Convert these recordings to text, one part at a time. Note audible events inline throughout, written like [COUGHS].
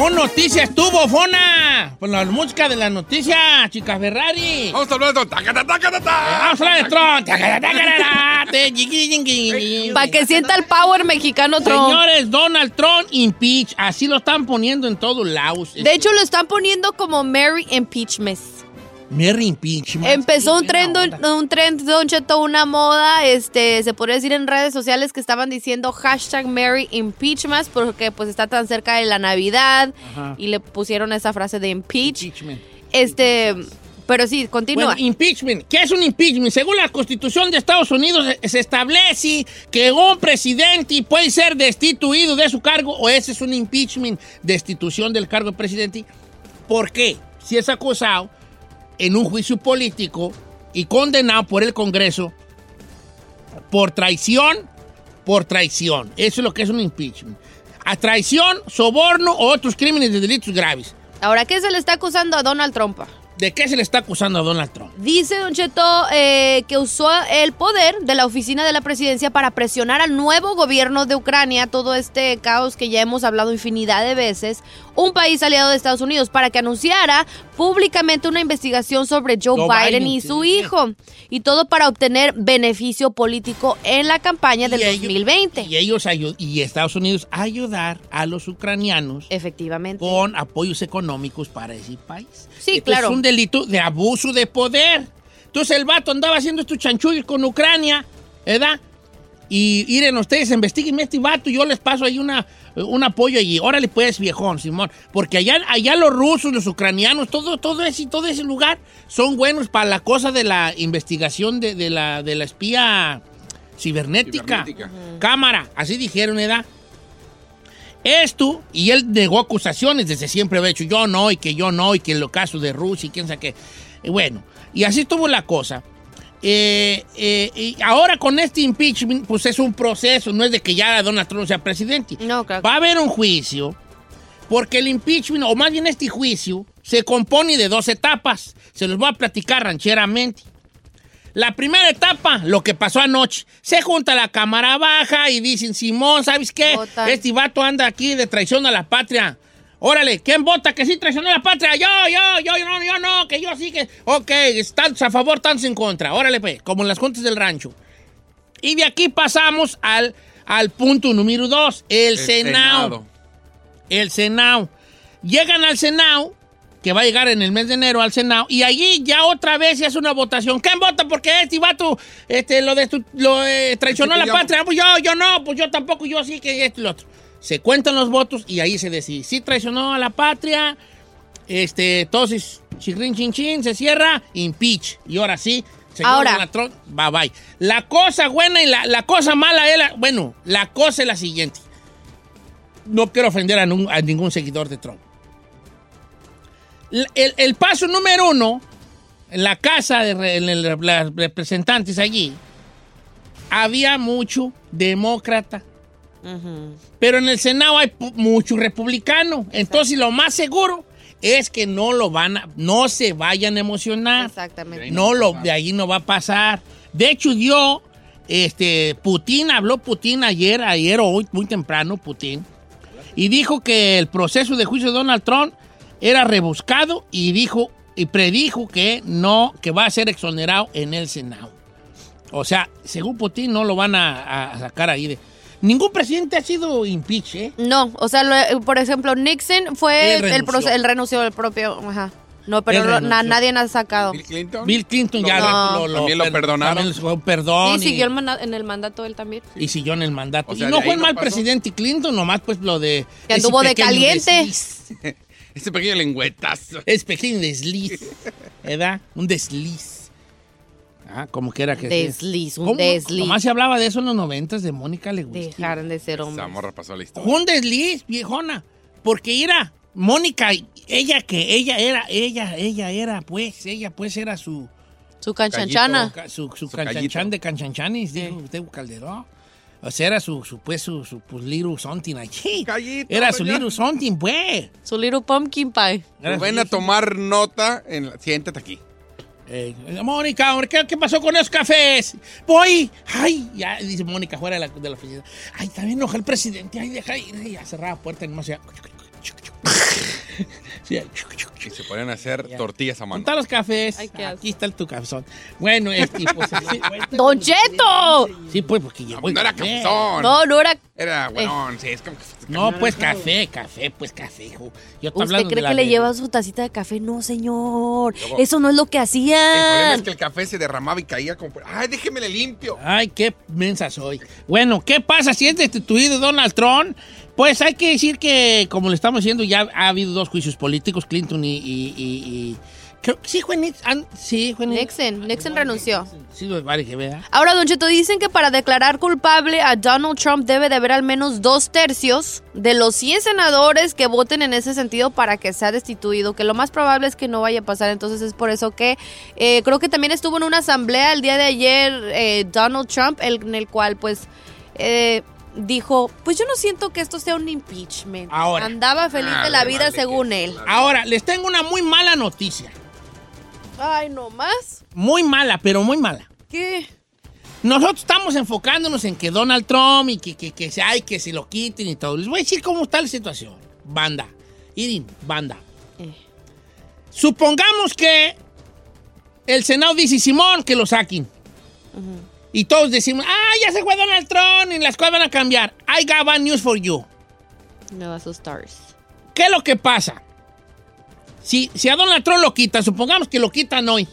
Con noticias tuvo, Fona. Con la música de la noticia, chica Ferrari. Vamos a hablar de tacata, tacata, ta. Vamos a hablar de. Para que sienta el power mexicano Trump. Señores, Donald Trump impeach. Así lo están poniendo en todos lados. De hecho, lo están poniendo como Mary Impeachment. Mary impeachment. Empezó un onda. un trend, Don Cheto, una moda, este, se podría decir en redes sociales que estaban diciendo hashtag Mary Impeachment porque pues está tan cerca de la Navidad Ajá. y le pusieron esa frase de impeach. Impeachment. Este, pero sí, continúa. Bueno, impeachment. ¿Qué es un impeachment? Según la Constitución de Estados Unidos, se- se establece que un presidente puede ser destituido de su cargo o ese es un impeachment, destitución del cargo de presidente. ¿Por qué? Si es acusado en un juicio político y condenado por el Congreso por traición, por traición. Eso es lo que es un impeachment. A traición, soborno o otros crímenes de delitos graves. Ahora, ¿qué se le está acusando a Donald Trump? ¿De qué se le está acusando a Donald Trump? Dice Don Cheto eh, que usó el poder de la oficina de la presidencia para presionar al nuevo gobierno de Ucrania, todo este caos que ya hemos hablado infinidad de veces, un país aliado de Estados Unidos, para que anunciara públicamente una investigación sobre Joe, Joe Biden, Biden, y su sí. hijo. Y todo para obtener beneficio político en la campaña del Y ellos- 2020. Y ellos y Estados Unidos ayudar a los ucranianos Efectivamente. con apoyos económicos para ese país. Sí, Esto claro. Es un delito de abuso de poder. Entonces el vato andaba haciendo estos chanchullos con Ucrania, ¿verdad? Y miren, ustedes investiguen este vato, yo les paso ahí una, un apoyo allí. Órale pues, viejón, Simón. Porque allá, allá los rusos, los ucranianos, todo, todo, ese, todo ese lugar son buenos para la cosa de la investigación de, de la, de la espía cibernética. Cibernética. Cámara, así dijeron, ¿verdad? Esto, y él negó acusaciones desde siempre había hecho yo no, y que yo no, y que en los casos de Rusia, y quién sabe qué. Y bueno, y así estuvo la cosa. Eh, eh, y ahora con este impeachment, pues es un proceso, no es de que ya Donald Trump sea presidente. No, claro. Va a haber un juicio, porque el impeachment, o más bien este juicio, se compone de dos etapas. Se los voy a platicar rancheramente. La primera etapa, lo que pasó anoche. Se junta la cámara baja y dicen, Simón, ¿sabes qué? Votan. Este vato anda aquí de traición a la patria. Órale, ¿quién vota que sí traicionó a la patria? Yo, yo, yo, yo no, yo no, que yo sí que... Ok, tantos a favor, tantos en contra. Órale, pues, como en las juntas del rancho. Y de aquí pasamos al, al punto número dos, el, El Senado. El Senado. Llegan al Senado, que va a llegar en el mes de enero al Senado, y allí ya otra vez se hace una votación. ¿Quién vota? Porque este vato este, lo, lo eh, traicionó a la Este yo- patria. Pues yo, yo no, pues yo tampoco, yo sí que esto y lo otro. Se cuentan los votos y ahí se decide si traicionó a la patria Este, entonces, chirrin chin chin, se cierra, impeach. Y ahora sí, señor Ahora. Donald Trump, bye bye. La cosa buena y la, la cosa mala es la, bueno, la cosa es la siguiente. No quiero ofender a, nun- a ningún seguidor de Trump. El, paso número uno, en la casa de re- en el- las representantes allí, había mucho demócrata. Pero en el Senado hay mucho republicano. Entonces, lo más seguro es que no lo van a, no se vayan a emocionar. Exactamente. No lo, de ahí no va a pasar. De hecho, yo, este, Putin, habló Putin ayer, ayer o hoy, muy temprano, Putin, y dijo que el proceso de juicio de Donald Trump era rebuscado y dijo, y predijo que no, que va a ser exonerado en el Senado. O sea, según Putin, no lo van a, a sacar ahí de. Ningún presidente ha sido impeach, ¿eh? No, o sea, lo- por ejemplo, Nixon fue el, renunció. él renunció del propio, ajá. No, pero lo- na- nadie ha sacado. Bill Clinton. Bill Clinton ya No. También lo perdonaron. también le fue un perdón. Sí, y- siguió el manda- en el mandato él también. y siguió en el mandato. O sea, y no fue no mal pasó. presidente Clinton, nomás pues lo de... Que anduvo de caliente. [LAUGHS] [LAUGHS] Ese pequeño lengüetazo. Es pequeño desliz, ¿verdad? Un desliz. Ah, como que era que... Desliz, un ¿Cómo? desliz. Nomás se hablaba de eso en los noventas de Mónica Lewinsky. Dejaron de ser Esa hombres. morra pasó la historia. Un desliz, viejona. Porque era Mónica, ella que ella era, ella, ella era, pues, ella pues era su... Su canchanchana. Ca- Su, su, Su canchanchan callito. de canchanchanis, dijo Teo Calderón. O sea, era su, su pues, su, su pues, little something allí. Callito, Era su little something, pues. Su little pumpkin pie. Era su Ven a tomar nota. En la- Siéntate aquí. Eh, Mónica, hombre, ¿qué, qué pasó con esos cafés? Voy. Ay, ya, dice Mónica fuera de la, de la oficina. Ay, también enoja el presidente. Ay, deja ir. Y ya cerraba la puerta y nomás ya. Sí. Y se ponen a hacer Ya. tortillas a mano. Monta los cafés. Ay, qué asco. Aquí está el tu cafezón. Bueno, este, pues. [LAUGHS] sí, ¡Don Cheto! sí, pues, porque llegó el No era cafezón. No, no era. Era, bueno, sí, es como... No, pues café, café, pues café, hijo. Yo estoy ¿Usted cree que le lleva su tacita de café? No, señor. Luego- Eso no es lo que El problema es que el café se derramaba y caía como... ¡Ay, déjeme le limpio! Ay, qué mensa soy. Bueno, ¿qué pasa si es destituido Donald Trump? Pues hay que decir que, como le estamos diciendo, ya ha habido dos juicios políticos, Clinton y... y- y- y- creo que sí fue Nixon. Sí, fue Nixon. Nixon renunció. Sí, vale que vea. Ahora, Don Cheto, dicen que para declarar culpable a Donald Trump debe de haber al menos dos tercios de los 100 senadores que voten en ese sentido para que sea destituido, que lo más probable es que no vaya a pasar. Entonces es por eso que eh, creo que también estuvo en una asamblea el día de ayer eh, Donald Trump, el- en el cual pues eh, dijo, pues yo no siento que esto sea un impeachment. Ahora. Andaba feliz Ah, de la vida vale según que- él. Ahora, les tengo una muy mala noticia. Ay, no más. Muy mala, pero muy mala. ¿Qué? Nosotros estamos enfocándonos en que Donald Trump y que, que, que que se lo quiten y todo. Les voy a decir cómo está la situación. Banda. Irin, banda. Eh. Supongamos que el Senado dice, Simón, que lo saquen. Y todos decimos, ah, ya se fue Donald Trump y las cosas van a cambiar. I got bad news for you. No sus stars. ¿Qué es lo que pasa? Si, si a Donald Trump lo quitan, supongamos que lo quitan hoy.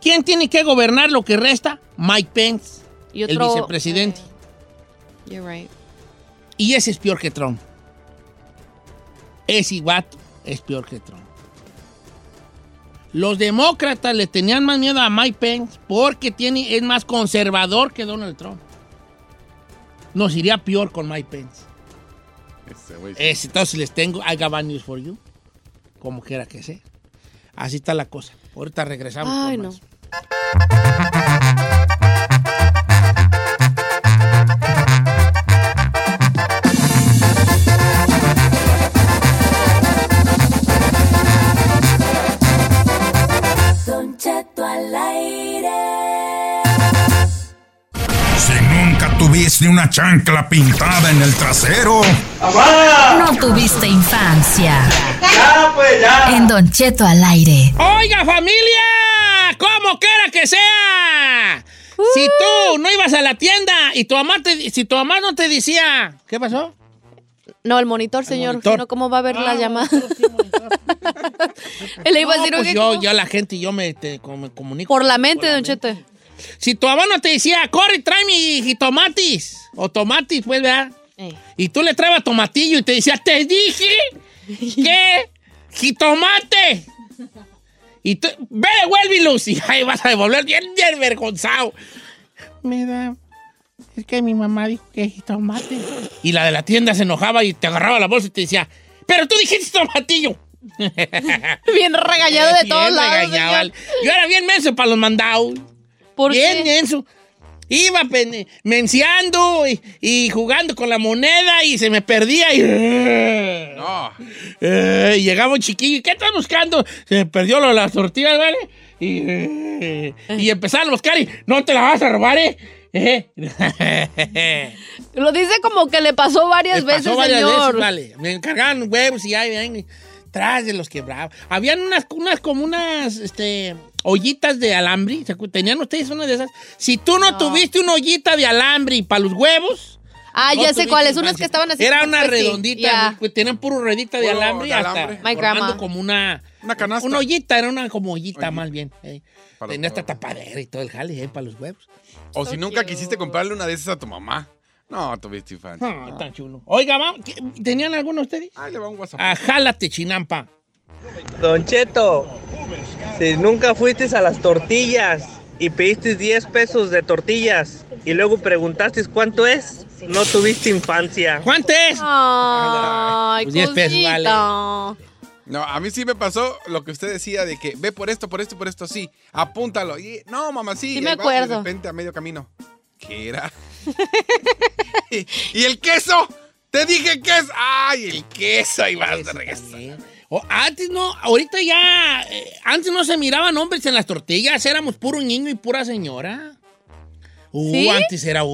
¿Quién tiene que gobernar lo que resta? Mike Pence, Y el vicepresidente. Eh, You're right. Y ese es peor que Trump. Ese vato es peor que Trump. Los demócratas le tenían más miedo a Mike Pence porque tiene, es más conservador que Donald Trump. Nos iría peor con Mike Pence. Sí. Es, entonces les tengo, I got bad news for you. Como quiera que sea. Así está la cosa. Ahorita regresamos. Ay, con no. más. Nunca tuviste una chancla pintada en el trasero, No tuviste infancia. En Don Cheto al aire. Oiga, familia, como quiera que sea. Si tú no ibas a la tienda y tu mamá te, si tu mamá no te decía, ¿qué pasó? No, el monitor, señor. monitor. No, ¿cómo va a ver la Ah, llamada? [LAUGHS] le iba a No, decir, pues oye, yo, yo la gente, yo me, te- me comunico. Por la mente, Por la Don Cheto. Si tu no te decía, corre, tráeme jitomatis, o tomatis, pues, ¿verdad? Eh. Y tú le traebas tomatillo y te decía, te dije [LAUGHS] que ¡Jitomate! Y tú, ve, devuélvelos. [LAUGHS] Y ahí vas a devolver bien, bien vergonzado. Me da. Es que mi mamá dijo que jitomate. Y la de la tienda se enojaba y te agarraba la bolsa y te decía, pero tú dijiste tomatillo. [LAUGHS] Bien regañado de Bien todos lados. regañado. señor. Yo era bien menso para los mandados. ¿Por bien qué? menso. Iba menciando y, y jugando con la moneda y se me perdía y... No. Eh, y llegaba un chiquillo, ¿y qué estás buscando? Se me perdió lo de las tortillas, ¿vale? Y, eh, y empezaron a buscar y no te la vas a robar, ¿eh? Eh. Lo dice como que le pasó varias veces, pasó varias señor. veces, vale. Me encargaban huevos y ahí ven, tras de los quebrados. Habían unas, unas como unas, este, ollitas de alambre. ¿Se acu- ¿Tenían ustedes una de esas? Si tú no, tuviste una ollita de alambre para los huevos... Ah, no ya sé cuáles, unas que estaban así. Era una twisty. redondita, pues, tenían puro redita de alambre y de hasta alambre. Grandma. como una... Una canasta. Una ollita, era una como ollita Ollita. más bien. eh. Tenía esta tapadera y todo el jale eh, para los huevos. O si nunca quisiste comprarle una de esas a tu mamá. No, tuviste infancia. Ah, tan chulo. Oiga, vamos, ¿qué- ¿tenían alguno ustedes? Ay, le va un WhatsApp. Ah, jálate, chinampa. Don Cheto, si nunca fuiste a las tortillas y pediste 10 pesos de tortillas y luego preguntaste cuánto es, no tuviste infancia. ¿Cuánto es? Ay, Pues 10 pesos, cosita. vale. No, a mí sí me pasó lo que usted decía de que ve por esto, por esto, por esto, sí. Apúntalo. Y, no, mamá, sí. Sí me acuerdo. De repente a medio camino. ¿Qué era? [LAUGHS] y, y el queso. Te dije que es. ¡Ay, el queso! Ahí vas de regreso. O antes no, ahorita ya, eh, antes no se miraban hombres en las tortillas, éramos puro niño y pura señora. Uh, ¿Sí? antes era, uh,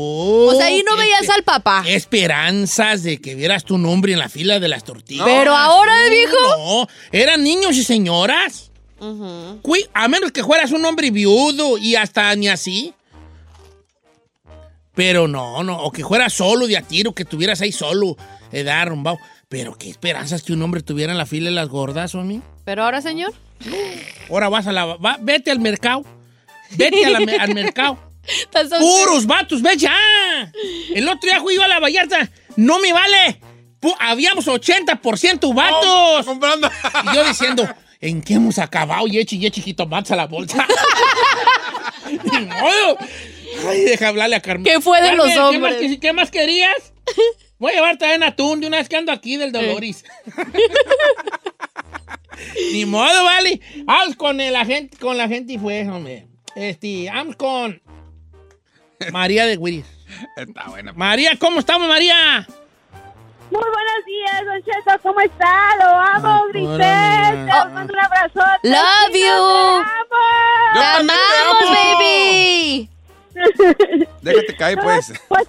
O sea, ahí no veías al papá. esperanzas de que vieras tu nombre en la fila de las tortillas. Pero ahora, viejo. No, eran niños y señoras. Cui- A menos que fueras un hombre viudo y hasta ni así. Pero no, no, o que fueras solo de a tiro, que estuvieras ahí solo, eh, da rumbao. Pero qué esperanzas que un hombre tuviera en la fila de las gordas, homie. Pero ahora, señor. Ahora vas a la. va- vete al mercado. Vete a la me- al mercado. [LAUGHS] ¡Puros vatos, ve ya! El otro día fui yo a la Vallarta. ¡No me vale! Habíamos 80% vatos. comprando. Y yo diciendo, ¿en qué hemos acabado? Y echi, y jitomates a la bolsa. [LAUGHS] Ay, deja hablarle a Carmen. ¿Qué fue de Carmen, los ¿qué más hombres? ¿Qué más querías? [LAUGHS] Voy a llevar también atún de una vez que ando aquí del Doloris. [LAUGHS] Ni modo, vale. Vamos con la gente, con la gente y fue, hombre. Este, vamos con María de Wiris. Está buena. María, ¿cómo estamos, María? Muy buenos días, Don Cheto, ¿cómo está? Lo amo, Ay, Grisel. Te mando un abrazo. Love you. ¡Te Yo ¡Te amamos, amo. baby! amo! [LAUGHS] Déjate caer, pues. Pues,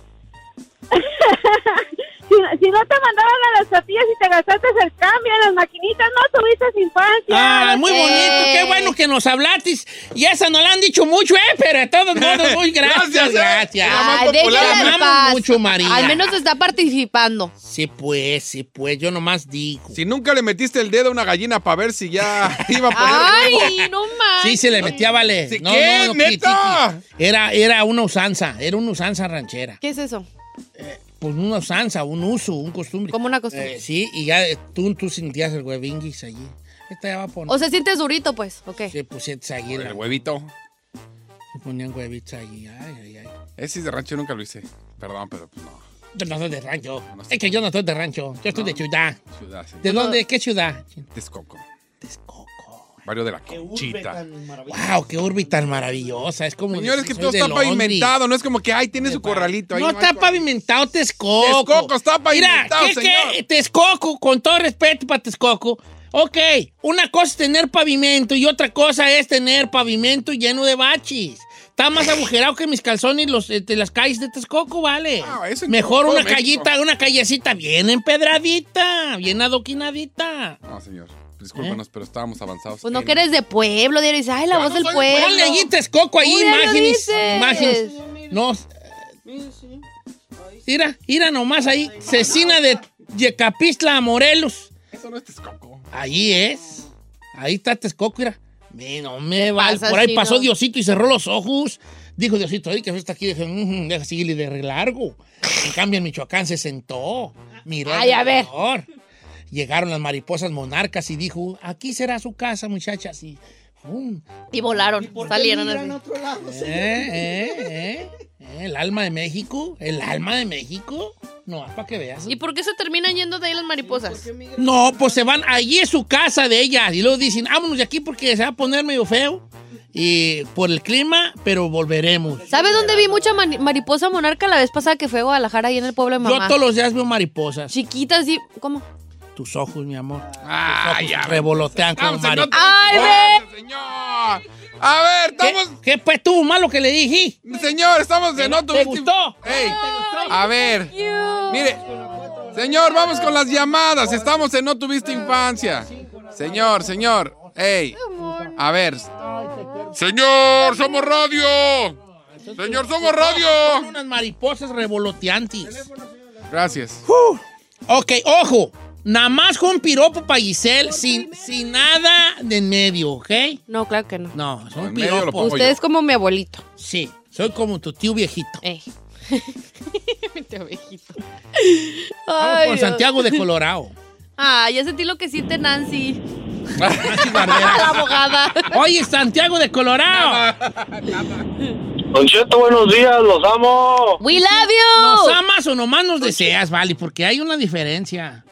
[LAUGHS] si, si no te mandaron a las tortillas y te gastaste el cambio en las maquinitas, no tuviste infancia. Ah, muy Eh. bonito, qué bueno que nos hablatis. Y esa no la han dicho mucho, ¿eh? Pero de todos modos, [LAUGHS] muy gracias, Gracias, eh. gracias. Ay, paz. mucho, María. Al menos está participando. Sí, pues, sí, pues, yo nomás digo. Si nunca le metiste el dedo a una gallina para ver si ya [LAUGHS] iba a poner huevo. Ay, no más. Sí, se le metía, vale. Sí, no, ¿qué? no, no, ¿Neta? Era, era una usanza, era una usanza ranchera. ¿Qué es eso? Pues una usanza, un uso, un costumbre. Como una costumbre. Eh, sí, y ya eh, tú, tú sentías el huevinguis allí. Esta ya va a poner. O sea, sientes durito, pues. Ok. Sí, pues sientes allí, El la, huevito. se ponían huevitos allí. Ay, ay, ay. Ese de rancho nunca lo hice. Perdón, pero pues no. Yo no soy de rancho. No. Es que yo no soy de rancho. Yo estoy de ciudad. Ciudad, sí. ¿De dónde? ¿Qué ciudad? Texcoco. Texcoco. Barrio de la Conchita. Wow, qué urbe tan maravillosa. Es como. Señores, que todo está Londres. pavimentado. No es como que, ay, tiene su corralito. ahí No está pavimentado Texcoco. Texcoco está pavimentado, Mira, ¿qué, señor. qué? Texcoco, con todo respeto para Texcoco. Ok, una cosa es tener pavimento y otra cosa es tener pavimento lleno de baches. Está más agujerado que mis calzones los, eh, de las calles de Texcoco, vale. Ah, eso Mejor una México. callita, una callecita bien empedradita, bien adoquinadita. No, señor. Discúlpanos, pero estábamos avanzados. Pues no en- que eres de pueblo, diario. Dices, ay, la Ya voz no del pueblo. Ponle allí Texcoco, ahí imágenes. Imágenes. No. Mira, mira nomás ahí. Cecina de Yecapistla, Morelos. Eso no es Texcoco. Ahí es. Ahí está Texcoco, mira. Me, no me va. Por ahí pasó Diosito y cerró los ojos. Dijo Diosito, ay, que está aquí. Dije, "Mm, deja seguirle de re largo. En cambio, en Michoacán se sentó. Miró. Ay, a ver. Llegaron las mariposas monarcas y dijo, aquí será su casa, muchachas. Y, ¡fum! Y volaron, salieron migran así. Eh, eh, eh, eh, el alma de México, el alma de México. No, para que veas. ¿Y por qué se terminan yendo de ahí las mariposas? No, pues se van, allí es su casa de ellas. Y luego dicen, vámonos de aquí porque se va a poner medio feo. Y por el clima, pero volveremos. ¿Sabes dónde vi mucha mariposa monarca la vez pasada que fue a Guadalajara ahí en el pueblo de Yo mamá? todos los días veo mariposas. Chiquitas y... ¿Cómo? Tus ojos, mi amor. Ah, Tus ya. ojos revolotean como Vamos, no te- mariposas. ¡Ay, ve! señor! A ver, estamos... ¿Qué, ¿Qué pues tuvo malo que le dije? Señor, estamos de no ¿Te tuviste- gustó? Ey, a ver, mire, señor, vamos con las llamadas. Estamos en No Tuviste Infancia. Señor, señor, ey, a ver. Señor, somos radio. Señor, somos Son radio. unas mariposas revoloteantes. Gracias. Ok, ojo. Nada más con piropo para Giselle, sin, sin nada de en medio, ¿ok? No, claro que no. No, son En medio lo piropos. pongo Usted es como mi abuelito. Sí, soy como tu tío viejito. Eh. [LAUGHS] Te ovejito. Vamos Ay, con Dios. Santiago de Colorado. Ah, ya sentí lo que siente Nancy. Nancy [LAUGHS] Barbera. La abogada. Oye, Santiago de Colorado. Don Cheto, buenos días, los amo. We love ¿Nos you. amas o nomás nos deseas, vale? Porque hay una diferencia.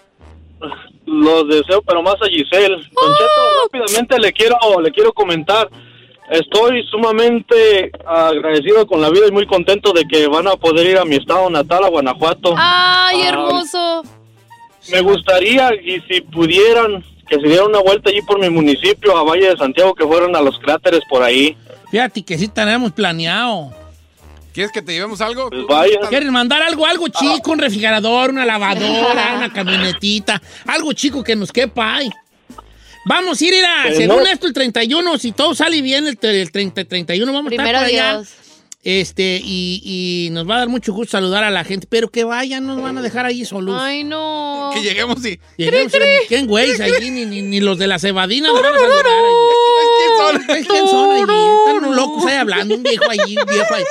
Los deseo, pero más a Giselle. Don Cheto, rápidamente le quiero, le quiero comentar. Estoy sumamente agradecido con la vida y muy contento de que van a poder ir a mi estado natal, a Guanajuato. Ay, Ah, hermoso. Me gustaría, y si pudieran, que se dieran una vuelta allí por mi municipio, a Valle de Santiago, que fueran a los cráteres por ahí. Fíjate que sí tenemos planeado. ¿Quieres que te llevemos algo? Pues vaya. ¿Quieres mandar algo, algo chico? Un refrigerador, una lavadora, una camionetita. Algo chico que nos quepa ahí. Vamos a ir, ir a, según no. esto, el 31, si todo sale bien, el, el 30, 31 vamos a Primero estar por allá. Dios. Este, y, y nos va a dar mucho gusto saludar a la gente, pero que vayan, no nos van a dejar ahí solos. Ay, no. Que lleguemos y... Lleguemos, ¿Quién güeyes allí? Ni, ni, ni los de la cebadina nos van a saludar. ¿Quién son? ¿Sabes quién son allí? Están unos locos ahí hablando, un viejo allí, un viejo ahí.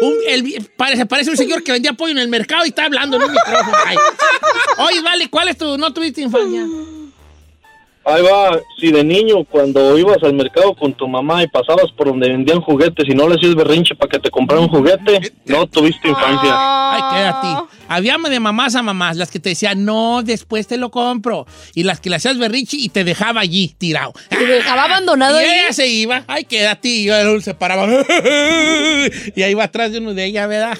Un, el, parece, parece un señor que vendía pollo en el mercado y está hablando en un micrófono. Oye, vale, ¿cuál es tu, no tuviste infancia? Ahí va, si de niño cuando ibas al mercado con tu mamá y pasabas por donde vendían juguetes y no le hacías berrinche para que te compraran un juguete, no tuviste infancia. Ay, quédate. Había de mamás a mamás, las que te decían, no, después te lo compro. Y las que le hacías berrichi y te dejaba allí, tirado. Te dejaba abandonado Y ahí. ella se iba, ay, quédate, y yo se paraba. [LAUGHS] y ahí va atrás de uno de ella, ¿verdad?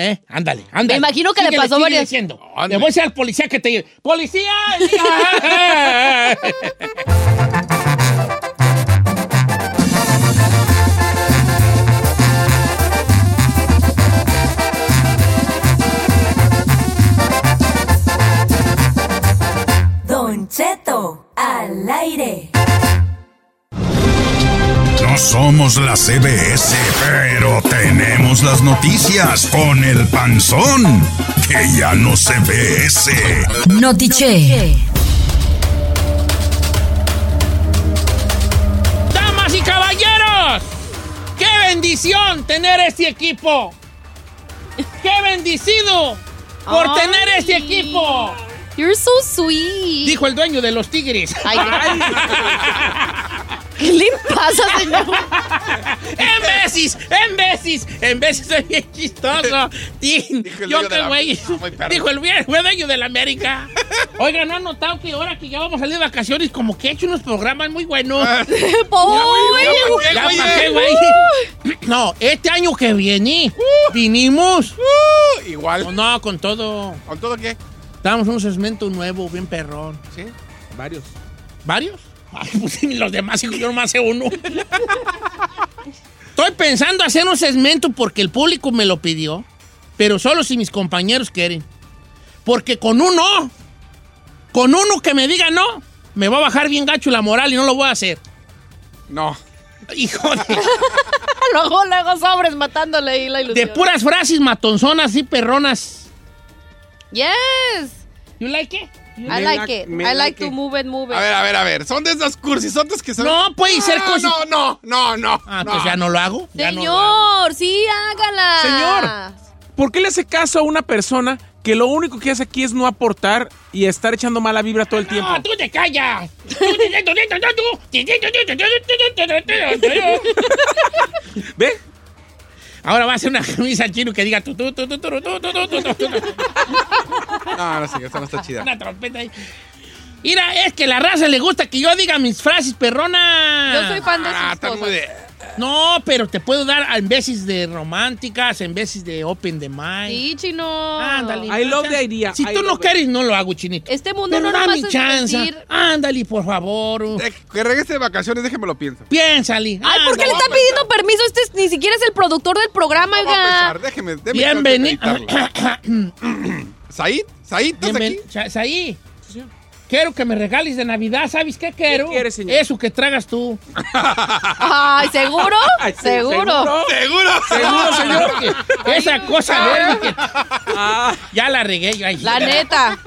¿Eh? Ándale, ándale. Me imagino que le pasó varias- diciendo. Ándale. Le voy a decir al policía que te lleve. ¡Policía! Don Cheto al aire. No somos la CBS, pero tenemos las noticias con el panzón, que ya no se ve ese. Notiche. ¡Damas y caballeros! ¡Qué bendición tener este equipo! ¡Qué bendecido por Ay. tener este equipo! You're so sweet. Dijo el dueño de los tigres. Ay, [LAUGHS] ¿Qué le pasa, señor? ¡En veces! ¡En veces! ¡En veces soy bien chistoso! Dijo el Yo la- güey. Dijo el fue dueño de la América. Oiga, ¿no han notado que ahora que ya vamos a salir de vacaciones, como que he hecho unos programas muy buenos? Güey, [LAUGHS] ¿pa' eh. qué, güey? [CLEARS THROAT] No, este año que viene, vinimos. Uh, igual. No, con todo. ¿Con todo qué? Damos un segmento nuevo, bien perrón. Sí, varios. ¿Varios? Ay, pues sí, [LAUGHS] los demás, hijo, yo nomás sé uno. Estoy pensando hacer un segmento porque el público me lo pidió, pero solo si mis compañeros quieren. Porque con uno, con uno que me diga no, me va a bajar bien gacho la moral y no lo voy a hacer. No. Hijo de, [LAUGHS] Luego, luego sobres matándole ahí la de ilusión. puras frases matonzonas y perronas. Yes. You like it? I like it. I like to move it, move it. A ver, a ver, a ver. Son de esas cursisotas que son. No, puede ser cosas. No, no, no, no. Ah, pues ya no lo hago. ya no lo hago. Señor, sí, hágala. Señor. ¿Por qué le hace caso a una persona que lo único que hace aquí es no aportar y estar echando mala vibra todo el tiempo. No, tú te callas. [LAUGHS] [LAUGHS] ¿Ve? Ahora va a hacer una camisa chino que diga tu, tu, tu, tu, tu, tu, tu, tu, tu, tu, tu. No, no sé, esta no está chida. Una trompeta ahí. Mira, es que la raza le gusta que yo diga mis frases perronas. Yo soy fan de Ah, sus está cosas. De... No, pero te puedo dar en veces de románticas, en veces de open the mind. Sí, chino. Ándale. I love the idea. Si I tú no it. quieres, no lo hago, chinito. Este mundo Pero no dame es chance. decir- Ándale, por favor. Eh, Que regrese de vacaciones, déjeme lo pienso. Piénsale. Ay, ¿por qué le Ándale. está pidiendo permiso? Este es- ni siquiera es el productor del programa, No oiga. pensar, déjeme, déjeme Bienvenido. [COUGHS] [COUGHS] [COUGHS] Said, Said, ¿estás Bienven- aquí? Sa- Saí, quiero que me regales de Navidad. ¿Sabes qué quiero? quieres, señor? Eso que tragas tú. [LAUGHS] Ay, ¿seguro? [LAUGHS] Ay, sí, ¿Seguro? ¿Seguro? Seguro, señor. [LAUGHS] que esa cosa verde que Ah, ya la regué yo ahí. La neta.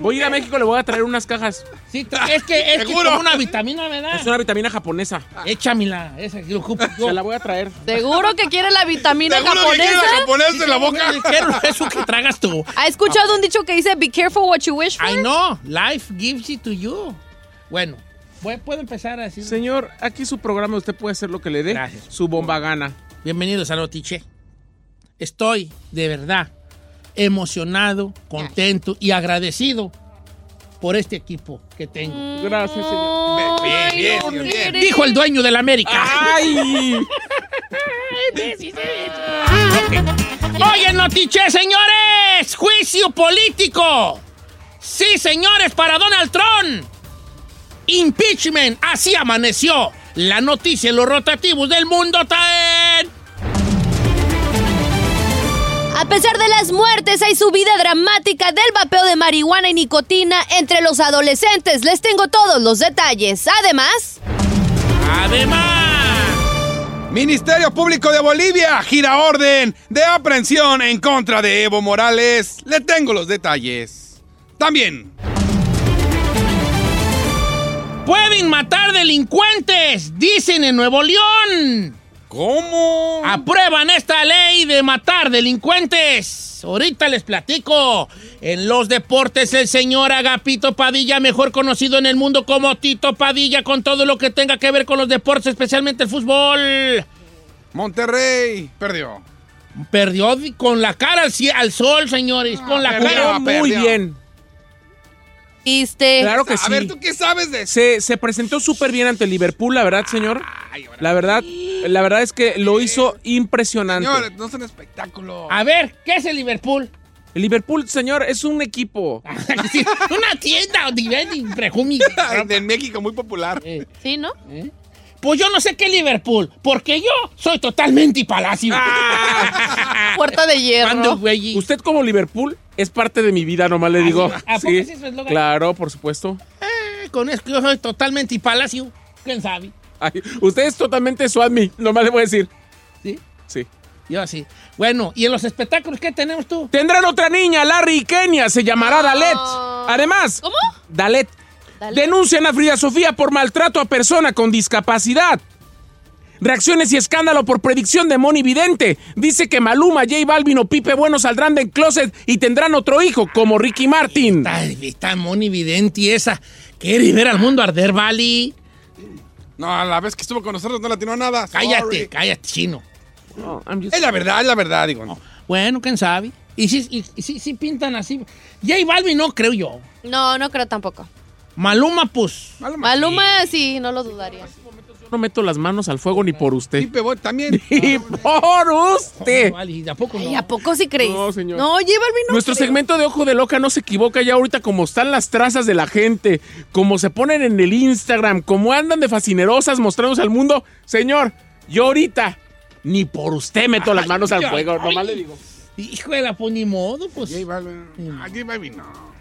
voy a ir a México, le voy a traer unas cajas. Sí, es que es que Seguro. como una vitamina, ¿verdad? Es una vitamina japonesa. Échamela, esa que ocupo yo. Se la voy a traer. ¿Seguro que quiere la vitamina ¿Seguro que quiere japonesa? la japonesa en la boca? Quiero eso que tragas tú. ¿Ha escuchado un dicho que dice be careful what you wish for? I know, life gives it to you. Bueno, puedo empezar a decir. Señor, aquí su programa, usted puede hacer lo que le dé. Gracias. Su bomba gana. Bienvenidos a Notiche. Estoy de verdad emocionado, contento y agradecido por este equipo que tengo. Gracias, señor. Bien, bien, bien. mire. Dijo el dueño del América. ¡Ay! Oye, Notiche, señores, juicio político. Sí, señores, para Donald Trump. Impeachment, así amaneció. La noticia en los rotativos del mundo traen. A pesar de las muertes, hay subida dramática del vapeo de marihuana y nicotina entre los adolescentes. Les tengo todos los detalles. Además, Además, Ministerio Público de Bolivia gira orden de aprehensión en contra de Evo Morales. Le tengo los detalles. También. pueden matar delincuentes, dicen en Nuevo León. ¿Cómo? Aprueban esta ley de matar delincuentes. Ahorita les platico. En los deportes, el señor Agapito Padilla, mejor conocido en el mundo como Tito Padilla, con todo lo que tenga que ver con los deportes, especialmente el fútbol. Monterrey perdió. Perdió con la cara al, sol, señores. con la perdió. cara. Muy perdió. bien. Claro que A sí. ver, ¿tú qué sabes de eso? Se, se presentó súper bien ante el Liverpool, la verdad, señor. La verdad, la verdad es que lo hizo impresionante. Señores, no es un espectáculo. A ver, ¿qué es el Liverpool? El Liverpool, señor, es un equipo. [LAUGHS] Una tienda perfumes. [LAUGHS] en México muy popular. Eh, Sí, ¿no? ¿eh? Pues yo no sé qué Liverpool, porque yo soy totalmente palacio. [LAUGHS] Puerta de hierro. Usted como Liverpool es parte de mi vida, nomás le digo. ¿A poco ese es su eslogan? claro, por supuesto. Eh, Con eso yo soy totalmente palacio. ¿Quién sabe? Ay, usted es totalmente su admin, nomás le voy a decir. ¿Sí? Sí. Yo así. Bueno, ¿y en los espectáculos qué tenemos tú? Tendrán otra niña, Larry y Kenia, se llamará Dalet. Además, ¿Cómo? Dalet. Dale. Denuncian a Frida Sofía por maltrato a persona con discapacidad. Reacciones y escándalo por predicción de Moni Vidente. Dice que Maluma, J Balvin o Pipe Bueno saldrán del closet y tendrán otro hijo, como Ricky Martin. Está, está Moni Videnti esa. Quiere ver al mundo arder, Vali. No, a la vez que estuvo con nosotros no la tiró nada. Cállate, Sorry. cállate, chino. Just- Es la verdad, es la verdad, digo. Bueno, quién sabe. Y sí, y, y sí, sí pintan así. J Balvin no creo yo. No, no creo tampoco. Maluma, pues. Maluma sí, no lo dudaría. Yo no meto las manos al fuego ni por usted. Pipe [LAUGHS] Bueno también. Ni por usted. Vale, ¿de a poco no? Ay, ¿a poco sí crees? No, señor. No, lleva el vino. Nuestro segmento de Ojo de Loca no se equivoca ya ahorita como están las trazas de la gente, como se ponen en el Instagram, como andan de fascinerosas mostrándose al mundo. Señor, yo ahorita ni por usted meto las manos al fuego, nomás le digo. Hijo de la pues ni modo, pues. J Balvin. Ah, J Balvin, no.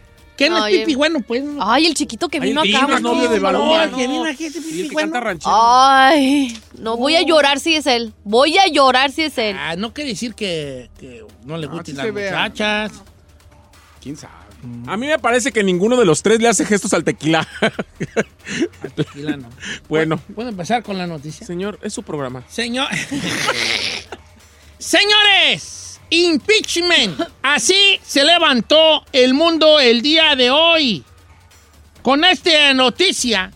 ¿Qué no, es pipi J- bueno, pues? Ay, el chiquito que Ay, vino el acá. vino, es de Balvin. No, que viene aquí que bueno. canta ranchero. Ay, no voy a llorar si es él. Voy a llorar si es él. Ah, no quiere decir que, que no le gusten sí las muchachas. ¿Quién sabe? A mí me parece que ninguno de los tres le hace gestos al tequila. [LAUGHS] Al tequila no. [LAUGHS] bueno, ¿Puedo empezar con la noticia? señor, es su programa. Señor. [LAUGHS] Señores, Impeachment. Así se levantó el mundo el día de hoy. Con esta noticia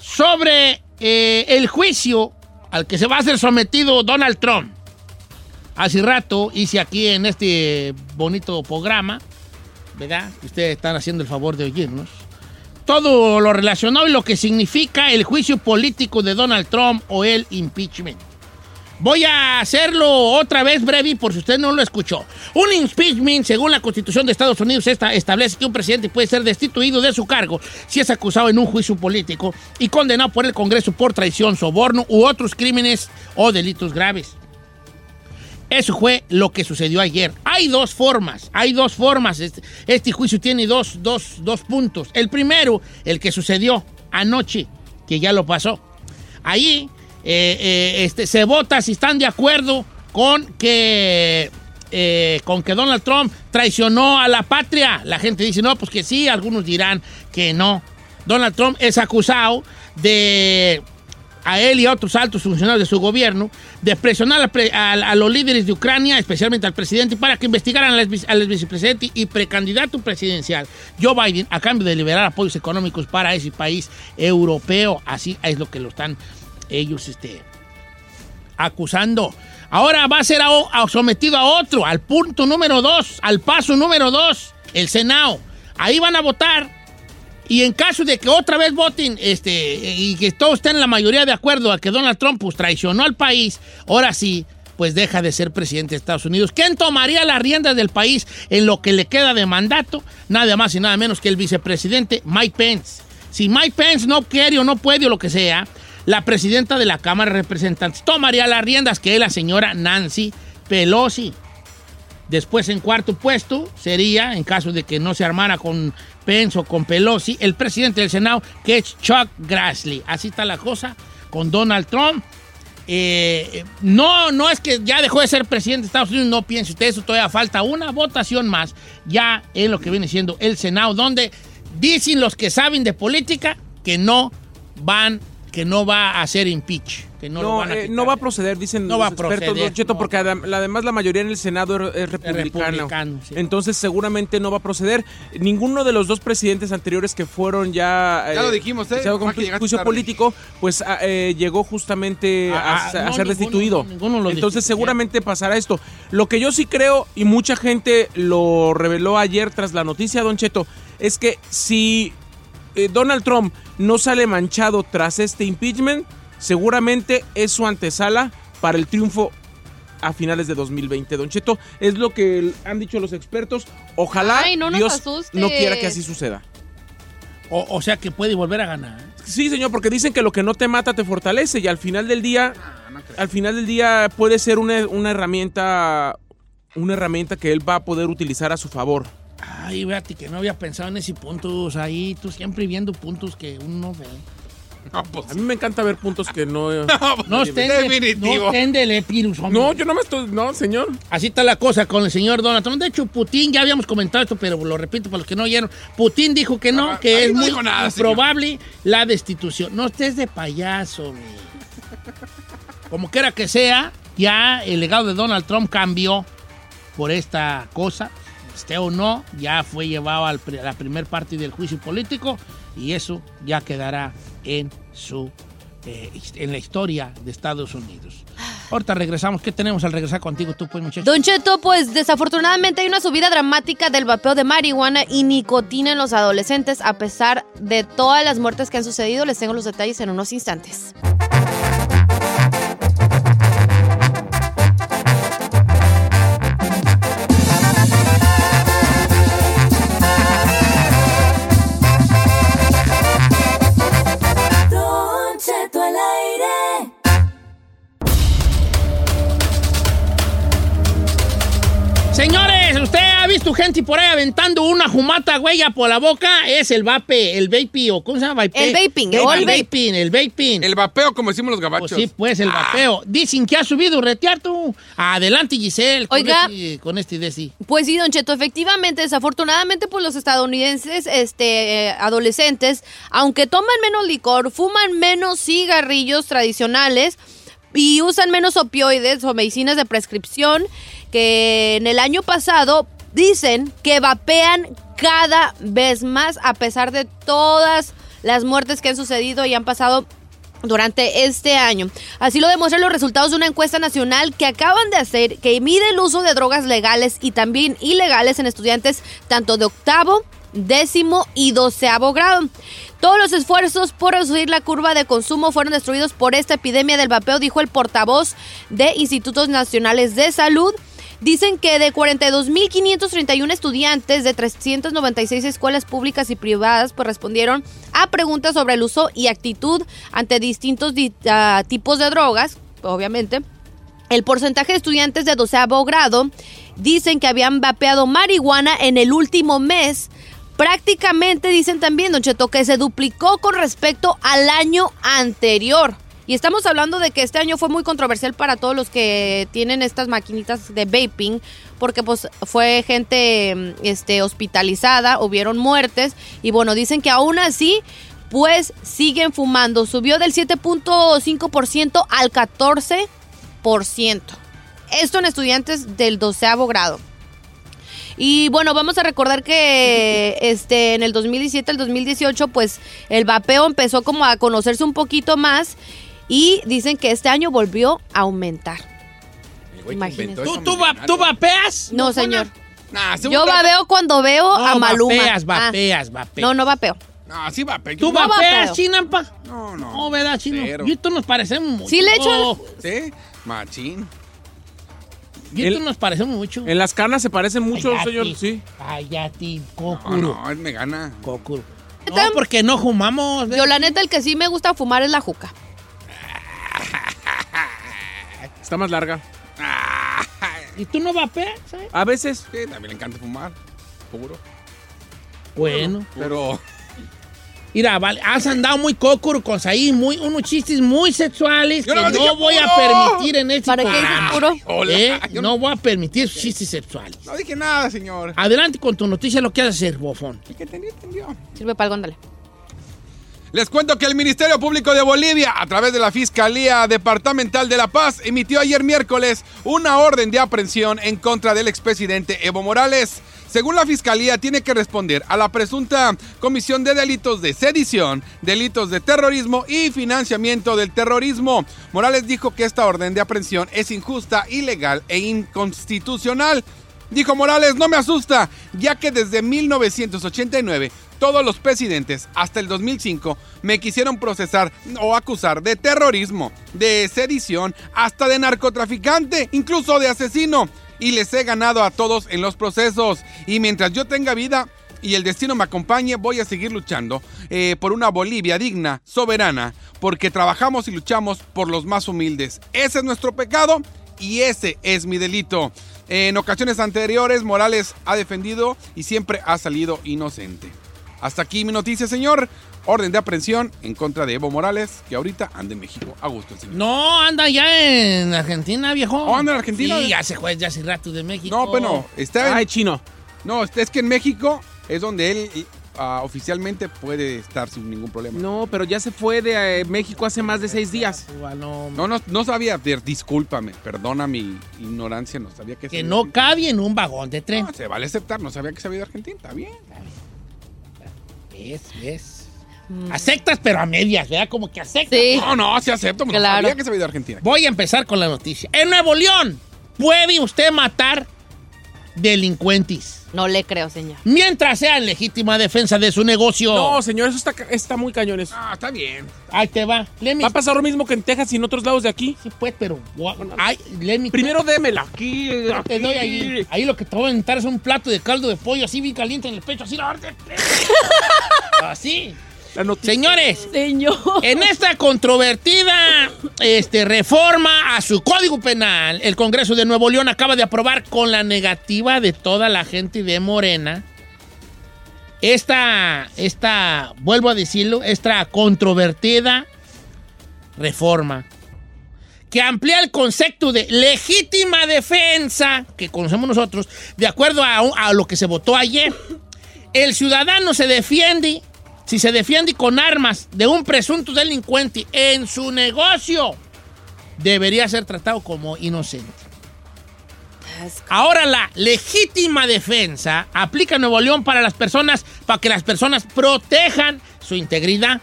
sobre eh, el juicio al que se va a ser sometido Donald Trump. Hace rato hice aquí en este bonito programa, ¿verdad? Ustedes están haciendo el favor de oírnos. Todo lo relacionado y lo que significa el juicio político de Donald Trump o el impeachment. Voy a hacerlo otra vez breve por si usted no lo escuchó. Un impeachment, según la Constitución de Estados Unidos, esta establece que un presidente puede ser destituido de su cargo si es acusado en un juicio político y condenado por el Congreso por traición, soborno u otros crímenes o delitos graves. Eso fue lo que sucedió ayer. Hay dos formas, hay dos formas. Este, este juicio tiene dos, dos, dos puntos. El primero, el que sucedió anoche, que ya lo pasó. Ahí eh, eh, este, se vota si están de acuerdo con que, eh, con que Donald Trump traicionó a la patria. La gente dice, no, pues que sí, algunos dirán que no. Donald Trump es acusado de a él y a otros altos funcionarios de su gobierno de presionar a, los líderes de Ucrania, especialmente al presidente, para que investigaran al, al vicepresidente y precandidato presidencial Joe Biden a cambio de liberar apoyos económicos para ese país europeo. Así es lo que lo están ellos este, acusando. Ahora va a ser a- sometido a otro, al punto número dos, al paso número dos, el Senado. Ahí van a votar y en caso de que otra vez voten este, y que todos estén en la mayoría de acuerdo a que Donald Trump pues, traicionó al país, ahora sí, pues deja de ser presidente de Estados Unidos. ¿Quién tomaría las riendas del país en lo que le queda de mandato? Nada más y nada menos que el vicepresidente Mike Pence. Si Mike Pence no quiere o no puede o lo que sea, la presidenta de la Cámara de Representantes tomaría las riendas, que es la señora Nancy Pelosi. Después, en cuarto puesto, sería, en caso de que no se armara con Pence o con Pelosi, el presidente del Senado, que es Chuck Grassley. Así está la cosa con Donald Trump. Eh, no, no es que ya dejó de ser presidente de Estados Unidos, no piense usted eso, todavía falta una votación más, ya en lo que viene siendo el Senado, donde dicen los que saben de política que no van, que no va a hacer impeach, que no, lo No, van a eh, no va a proceder, dicen No los va a expertos, proceder, Don Cheto, no. porque adem- además la mayoría en el Senado es, republicano. republicano, sí. Entonces seguramente no va a proceder. Ninguno de los dos presidentes anteriores que fueron ya... Ya lo dijimos, ¿eh? que llegaste juicio tarde. político, pues a- eh, llegó justamente a, Ah, a no, ser ninguno, destituido. no, ninguno lo Entonces seguramente pasará esto. Lo que yo sí creo, y mucha gente lo reveló ayer tras la noticia, Don Cheto, es que si eh, Donald Trump no sale manchado tras este impeachment, seguramente es su antesala para el triunfo a finales de 2020. Don Cheto, es lo que han dicho los expertos. Ojalá Ay, no Dios asustes. no quiera que así suceda. O, o sea que puede volver a ganar. Sí, señor, porque dicen que lo que no te mata te fortalece y al final del día, al final del día puede ser una, una herramienta, una herramienta que él va a poder utilizar a su favor. Ay, fíjate que no había pensado en ese puntos ahí, tú siempre viendo puntos que uno ve. pues, A mí me encanta ver puntos que no. [LAUGHS] No estén de- no estén de lepirus, hombre. No, yo no me estoy. No, señor. Así está la cosa con el señor Donald Trump. De hecho, Putin, ya habíamos comentado esto, pero lo repito para los que no oyeron. Putin dijo que no, Ah, que ahí es no muy nada, señor. improbable la destitución. No estés de payaso, mi. Como quiera que sea, ya el legado de Donald Trump cambió por esta cosa. Esté o no, ya fue llevado a la primer parte del juicio político y eso ya quedará en su eh, en la historia de Estados Unidos. Ahorita regresamos. ¿Qué tenemos al regresar contigo tú, pues, muchacho? Don Cheto, pues desafortunadamente hay una subida dramática del vapeo de marihuana y nicotina en los adolescentes a pesar de todas las muertes que han sucedido. Les tengo los detalles en unos instantes. Señores, usted ha visto gente por ahí aventando una jumata huella por la boca. Es el vape, el vape, o ¿cómo se llama? Vape? El vaping, el, o el vape. vaping, el vaping. El vapeo, como decimos los gabachos. Pues sí, pues el vapeo. Dicen que ha subido retear tú. Adelante, Giselle. Con Oiga. Este, con este de sí. Pues sí, Don Cheto, efectivamente, desafortunadamente, pues los estadounidenses, este, eh, adolescentes, aunque toman menos licor, fuman menos cigarrillos tradicionales, y usan menos opioides o medicinas de prescripción que en el año pasado dicen que vapean cada vez más a pesar de todas las muertes que han sucedido y han pasado durante este año. Así lo demuestran los resultados de una encuesta nacional que acaban de hacer que mide el uso de drogas legales y también ilegales en estudiantes tanto de octavo, décimo y doceavo grado. Todos los esfuerzos por reducir la curva de consumo fueron destruidos por esta epidemia del vapeo, dijo el portavoz de Institutos Nacionales de Salud. Dicen que de 42.531 estudiantes de 396 escuelas públicas y privadas pues respondieron a preguntas sobre el uso y actitud ante distintos di- ah, tipos de drogas, obviamente. El porcentaje de estudiantes de doceavo grado dicen que habían vapeado marihuana en el último mes. Prácticamente dicen también, Don Cheto, que se duplicó con respecto al año anterior. Y estamos hablando de que este año fue muy controversial para todos los que tienen estas maquinitas de vaping, porque pues fue gente mm, este, hospitalizada, hubieron muertes, y bueno, dicen que aún así, pues siguen fumando. Subió del 7.5% al 14%. Esto en estudiantes del doceavo grado. Y bueno, vamos a recordar que [LAUGHS] este en el 2017 al 2018 pues el vapeo empezó como a conocerse un poquito más y dicen que este año volvió a aumentar. Imagínense. ¿Tú, tú, va- tú vapeas? No, señor. Nah, se Yo vapeo cuando veo No, a Maluma. vapeas, Ah. vapeas, vapeas. No, no vapeo. No, sí vapeo. ¿Tú No vapeas, vapeo. Chinampa? No, no. No, ¿verdad, Chino? Cero. Yo y tú nos parecemos mucho. Sí le echan- ¿Sí? Machín. Yo y tú nos parecemos mucho. En las carnes se parecen mucho, Cállate. señor. Sí. Cállate, No, Cocuro. no, él me gana. Cocuro. No, porque no fumamos. ¿ves? Yo la neta el que sí me gusta fumar es la juca. [LAUGHS] Está más larga. ¿Y tú no vapeas? ¿sabes? A veces. Sí, también le encanta fumar. Puro. Bueno. Pero. Mira, vale, has andado muy cócuro con ahí, muy, unos chistes muy sexuales Yo que no no, dije voy a puro. permitir en este ¿Para qué dices programa. puro? Hola. ¿Eh? Yo No voy a permitir esos chistes sexuales. No dije nada, señor. Adelante con tu noticia, lo que haces hacer, bofón. El que entendió, entendió. Sirve para algo, ándale. Les cuento que el Ministerio Público de Bolivia, a través de la Fiscalía Departamental de La Paz, emitió ayer miércoles una orden de aprehensión en contra del expresidente Evo Morales. Según la Fiscalía, tiene que responder a la presunta comisión de delitos de sedición, delitos de terrorismo y financiamiento del terrorismo. Morales dijo que esta orden de aprehensión es injusta, ilegal e inconstitucional. Dijo Morales, no me asusta, ya que desde 1989 todos los presidentes hasta el 2005 me quisieron procesar o acusar de terrorismo, de sedición, hasta de narcotraficante, incluso de asesino. Y les he ganado a todos en los procesos. Y mientras yo tenga vida y el destino me acompañe, voy a seguir luchando eh, por una Bolivia digna, soberana, porque trabajamos y luchamos por los más humildes. Ese es nuestro pecado y ese es mi delito. En ocasiones anteriores, Morales ha defendido y siempre ha salido inocente. Hasta aquí mi noticia, señor. Orden de aprehensión en contra de Evo Morales, que ahorita anda en México. A gusto señor. No, anda ya en Argentina, viejo. ¿Oh, anda en Argentina? Sí, ya se juez ya hace rato de México. No, bueno, está en- Ay, chino. No, es que en México es donde él ah, oficialmente puede estar sin ningún problema. No, pero ya se fue de eh, México hace más de seis días. No, No, no, sabía, discúlpame, perdona mi ignorancia, no sabía que que no cabe en un vagón de tren. No, se vale aceptar, no sabía que se había ido a Argentina, está bien. ¿Ves? ¿Ves? Aceptas, pero a medias, ¿verdad? Como que aceptas. Mm. Sí. No, no, sí acepto, no Claro. sabía que se había a Argentina. Voy a empezar con la noticia. En Nuevo León, ¿puede usted matar delincuentes No le creo, señor. mientras sea en legítima defensa de su negocio? No, señor, eso está, está muy cañón eso. Ah, está bien. Ahí te va. Let me- Va a pasar lo mismo que en Texas y en otros lados de aquí. Sí, pues, pero... Ay, me- Primero démela aquí. Te doy ahí. Ahí lo que te voy a inventar es un plato de caldo de pollo así bien caliente en el pecho, así. la- [LAUGHS] Así. La noticia. Señores, Señor. en esta controvertida este, reforma a su Código Penal, el Congreso de Nuevo León acaba de aprobar con la negativa de toda la gente de Morena esta, esta, vuelvo a decirlo, esta controvertida reforma que amplía el concepto de legítima defensa que conocemos nosotros, de acuerdo a, a lo que se votó ayer. El ciudadano se defiende si se defiende con armas de un presunto delincuente en su negocio debería ser tratado como inocente. Ahora la legítima defensa aplica Nuevo León para las personas, para que las personas protejan su integridad,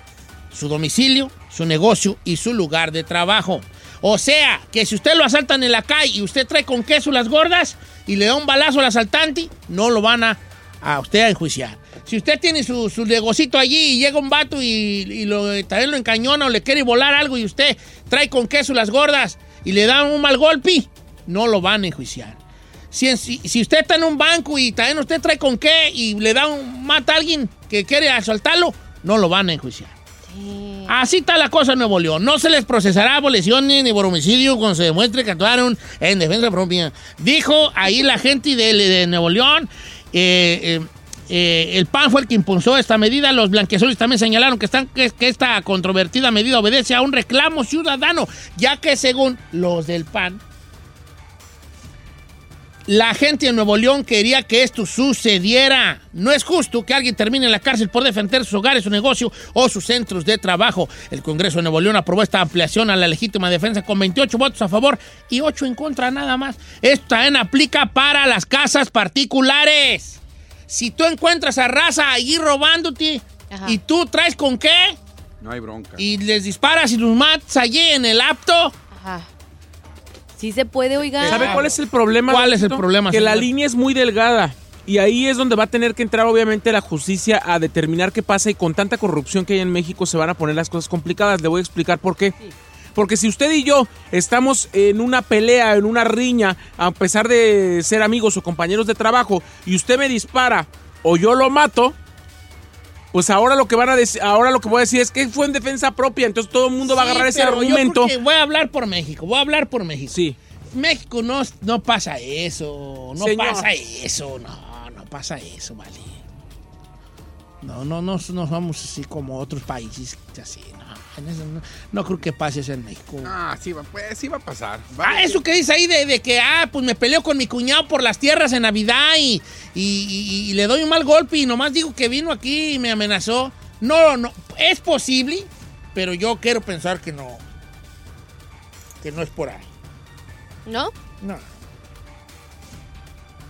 su domicilio, su negocio y su lugar de trabajo. O sea, que si usted lo asaltan en la calle y usted trae con queso las gordas y le da un balazo al asaltante, no lo van a, a usted a enjuiciar. Si usted tiene su, su negocito allí y llega un vato y, y lo, también lo encañona o le quiere volar algo y usted trae con queso las gordas y le da un mal golpe, no lo van a enjuiciar. Si, si, si usted está en un banco y también usted trae con qué y le da un mata a alguien que quiere asaltarlo, no lo van a enjuiciar. Así está la cosa en Nuevo León. No se les procesará por lesiones ni por homicidio cuando se demuestre que actuaron en defensa propia. Dijo ahí la gente de, de Nuevo León. eh, eh, eh, el PAN fue el que impulsó esta medida. Los blanqueazules también señalaron que, esta controvertida medida obedece a un reclamo ciudadano, ya que según los del PAN, la gente de Nuevo León quería que esto sucediera. No es justo que alguien termine en la cárcel por defender sus hogares, su negocio o sus centros de trabajo. El Congreso de Nuevo León aprobó esta ampliación a la legítima defensa con 28 votos a favor y 8 en contra nada más. Esto también aplica para las casas particulares. Si tú encuentras a raza allí robándote y tú traes con qué No hay bronca. y les disparas y los matas allí en el apto, Ajá. Sí se puede, oiga. ¿Sabe cuál es el problema? ¿Cuál es el problema, Que la línea es muy delgada. Y ahí es donde va a tener que entrar, obviamente, la justicia a determinar qué pasa. Y con tanta corrupción que hay en México se van a poner las cosas complicadas. Le voy a explicar por qué. Porque si usted y yo estamos en una pelea, en una riña, a pesar de ser amigos o compañeros de trabajo, y usted me dispara o yo lo mato, pues ahora lo que van a decir, ahora lo que voy a decir es que fue en defensa propia. Entonces todo el mundo va a agarrar ese yo argumento. voy a hablar por México, voy a hablar por México. Sí. México no, no pasa eso, no Señor. pasa eso, no, no pasa eso, vale. No, no, no, no somos así como otros países, así, no. No, no creo que pase eso en México. Ah, sí va, pues, sí va a pasar. Ah, eso que dice ahí de, de que, ah, pues me peleo con mi cuñado por las tierras en Navidad y, y- y- y le doy un mal golpe y nomás digo que vino aquí y me amenazó. No, no, es posible, pero yo quiero pensar que no. Que no es por ahí. ¿No? No.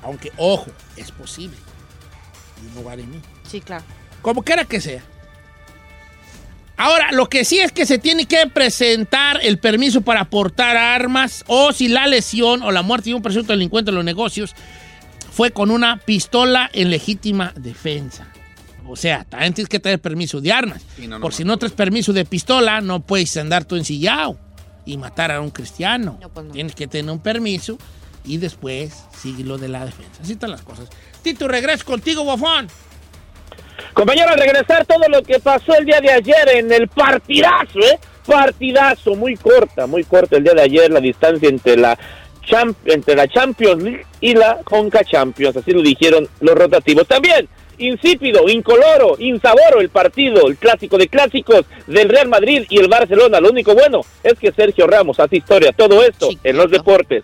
Aunque, ojo, es posible. Y no vale mí. Sí, claro. Como quiera que sea. Ahora, lo que sí es que se tiene que presentar el permiso para portar armas o si la lesión o la muerte de un presunto delincuente en los negocios fue con una pistola en legítima defensa. O sea, también tienes que tener permiso de armas. Sí, no, no, Por no. si no traes permiso de pistola, no puedes andar tú ensillado y matar a un cristiano. pues Tienes que tener un permiso y después sigue lo de la defensa. Así están las cosas. Tito, regreso contigo, bofón. Compañero, al regresar todo lo que pasó el día de ayer en el partidazo, ¿eh? Partidazo, muy corta, muy corta el día de ayer la distancia entre la, Champ- entre la Champions League y la Conca Champions, así lo dijeron los rotativos. También, insípido, incoloro, insaboro el partido, el clásico de clásicos del Real Madrid y el Barcelona. Lo único bueno es que Sergio Ramos hace historia. Todo esto en los deportes.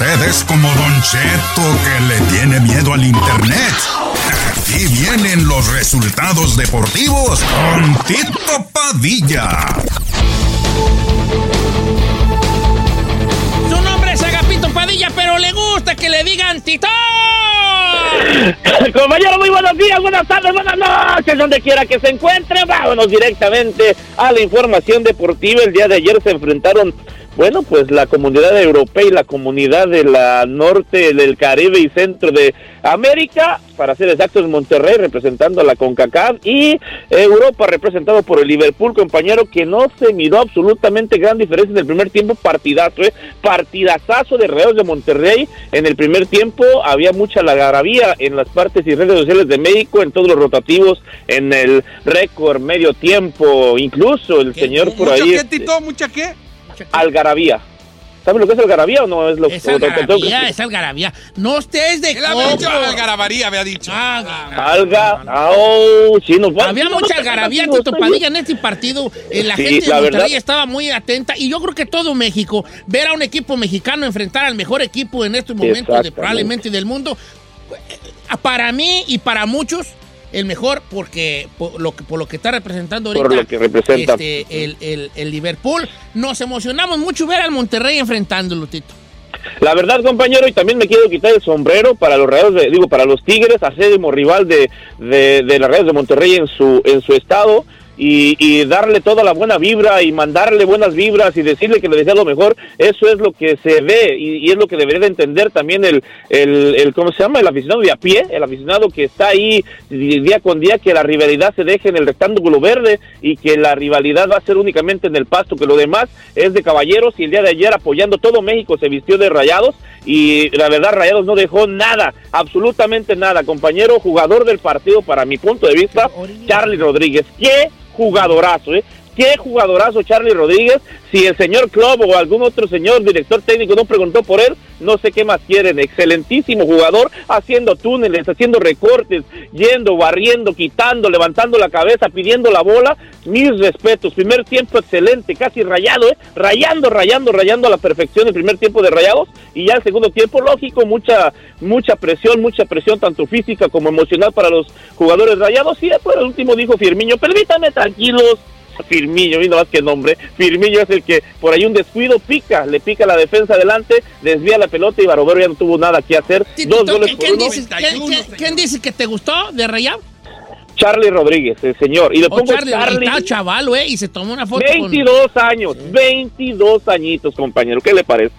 Usted es como Don Cheto que le tiene miedo al internet. Aquí vienen los resultados deportivos con Tito Padilla. Su nombre es Agapito Padilla, pero le gusta que le digan Tito. [LAUGHS] Compañero, muy buenos días, buenas tardes, buenas noches, donde quiera que se encuentre. Vámonos directamente a la información deportiva. El día de ayer se enfrentaron, bueno, pues la comunidad europea y la comunidad de la norte del Caribe y centro de América, para ser exactos, Monterrey representando a la CONCACAF y Europa representado por el Liverpool, compañero, que no se miró absolutamente gran diferencia en el primer tiempo, partidazo, ¿eh? partidazazo de Reos de Monterrey. En el primer tiempo había mucha en las partes y redes sociales de México, en todos los rotativos, en el récord, medio tiempo, incluso el señor por ¿Mucho ahí. qué, este, Tito? ¿Mucha qué? algarabía. ¿Sabe lo que es algarabía o no es lo Es algarabía, es algarabía. No estés de Él había dicho coco. algarabaría, había dicho. Alga, ah, oh, sí, nos va- Había mucha algarabía, Tito Padilla, en este partido. Eh, la Sí, gente de Monterrey estaba muy atenta y yo creo que todo México, ver a un equipo mexicano enfrentar al mejor equipo en estos momentos probablemente del mundo, para mí y para muchos, el mejor porque por lo que, por lo que está representando ahorita Por lo que representa. este, el, el- el Liverpool. Nos emocionamos mucho ver al Monterrey enfrentándolo, Tito. La verdad, compañero, y también me quiero quitar el sombrero para los Rayados, de, digo, para los Tigres, acérrimo rival de, de, de las Rayas de Monterrey en su, en su estado. Y, y darle toda la buena vibra y mandarle buenas vibras y decirle que le desea lo mejor, eso es lo que se ve y, y es lo que debería de entender también el, el, el, ¿cómo se llama? El aficionado de a pie, el aficionado que está ahí día con día, que la rivalidad se deje en el rectángulo verde y que la rivalidad va a ser únicamente en el pasto, que lo demás es de caballeros y el día de ayer apoyando todo México se vistió de rayados y la verdad rayados no dejó nada, absolutamente nada, compañero jugador del partido para mi punto de vista, Charlie Rodríguez, qué jugadorazo, ¿eh? Qué jugadorazo Charlie Rodríguez. Si el señor Club o algún otro señor director técnico no preguntó por él, no sé qué más quieren. Excelentísimo jugador, haciendo túneles, haciendo recortes, yendo, barriendo, quitando, levantando la cabeza, pidiendo la bola. Mis respetos. Primer tiempo excelente, casi rayado, ¿eh? Rayando, rayando, rayando a la perfección el primer tiempo de rayados. Y ya el segundo tiempo, lógico, mucha, mucha presión, mucha presión, tanto física como emocional para los jugadores rayados. Y después el último dijo Firmiño, permítame tranquilos. Firmillo, mira más que nombre. Firmillo es el que por ahí un descuido pica, le pica la defensa adelante, desvía la pelota y Barovero ya no tuvo nada que hacer. Dos goles por ¿Quién uno. dice, quién- quién- quién dice que te gustó de Rayado? Charlie Rodríguez, el señor. Y le Oh, pongo Charlie, Charlie. está chaval, eh, y se tomó una foto con... 22 años, 22 añitos, compañero. ¿Qué le parece?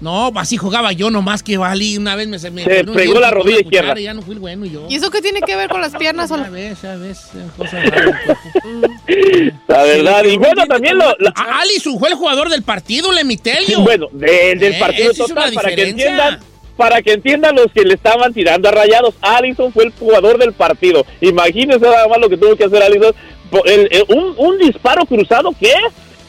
No, así jugaba yo nomás que valí. Una vez me se me Se pegó la rodilla cuchara izquierda. y Ya no fui el bueno yo. ¿Y eso qué tiene que ver con las piernas? Ya ves, ya ves, cosas raras. [LAUGHS] La verdad. Sí, Y bueno, también lo. lo- Allison fue el jugador del partido, Lemitelio. Bueno, de- del Eh, partido total, para que entiendan. Para que entiendan los que le estaban tirando a rayados, Allison fue el jugador del partido. Imagínense nada más lo que tuvo que hacer Allison. Po- el- el- un, un disparo cruzado, ¿qué?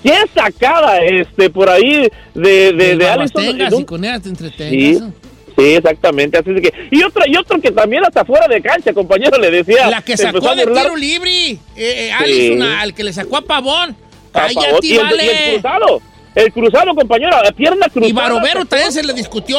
¿Qué sacada este por ahí de, de, de Allison? Un- y con ella te Sí, entretengas. sí, exactamente. Así que, y otro, y otro que también hasta fuera de cancha, compañero, le decía. La que sacó de tiro libre, eh, eh, Sí. Al que le sacó a Pavón. A Cállate, favor. y, el, y el vale. cruzado. El cruzado, compañero, la pierna cruzada. Y Barovero también se le discutió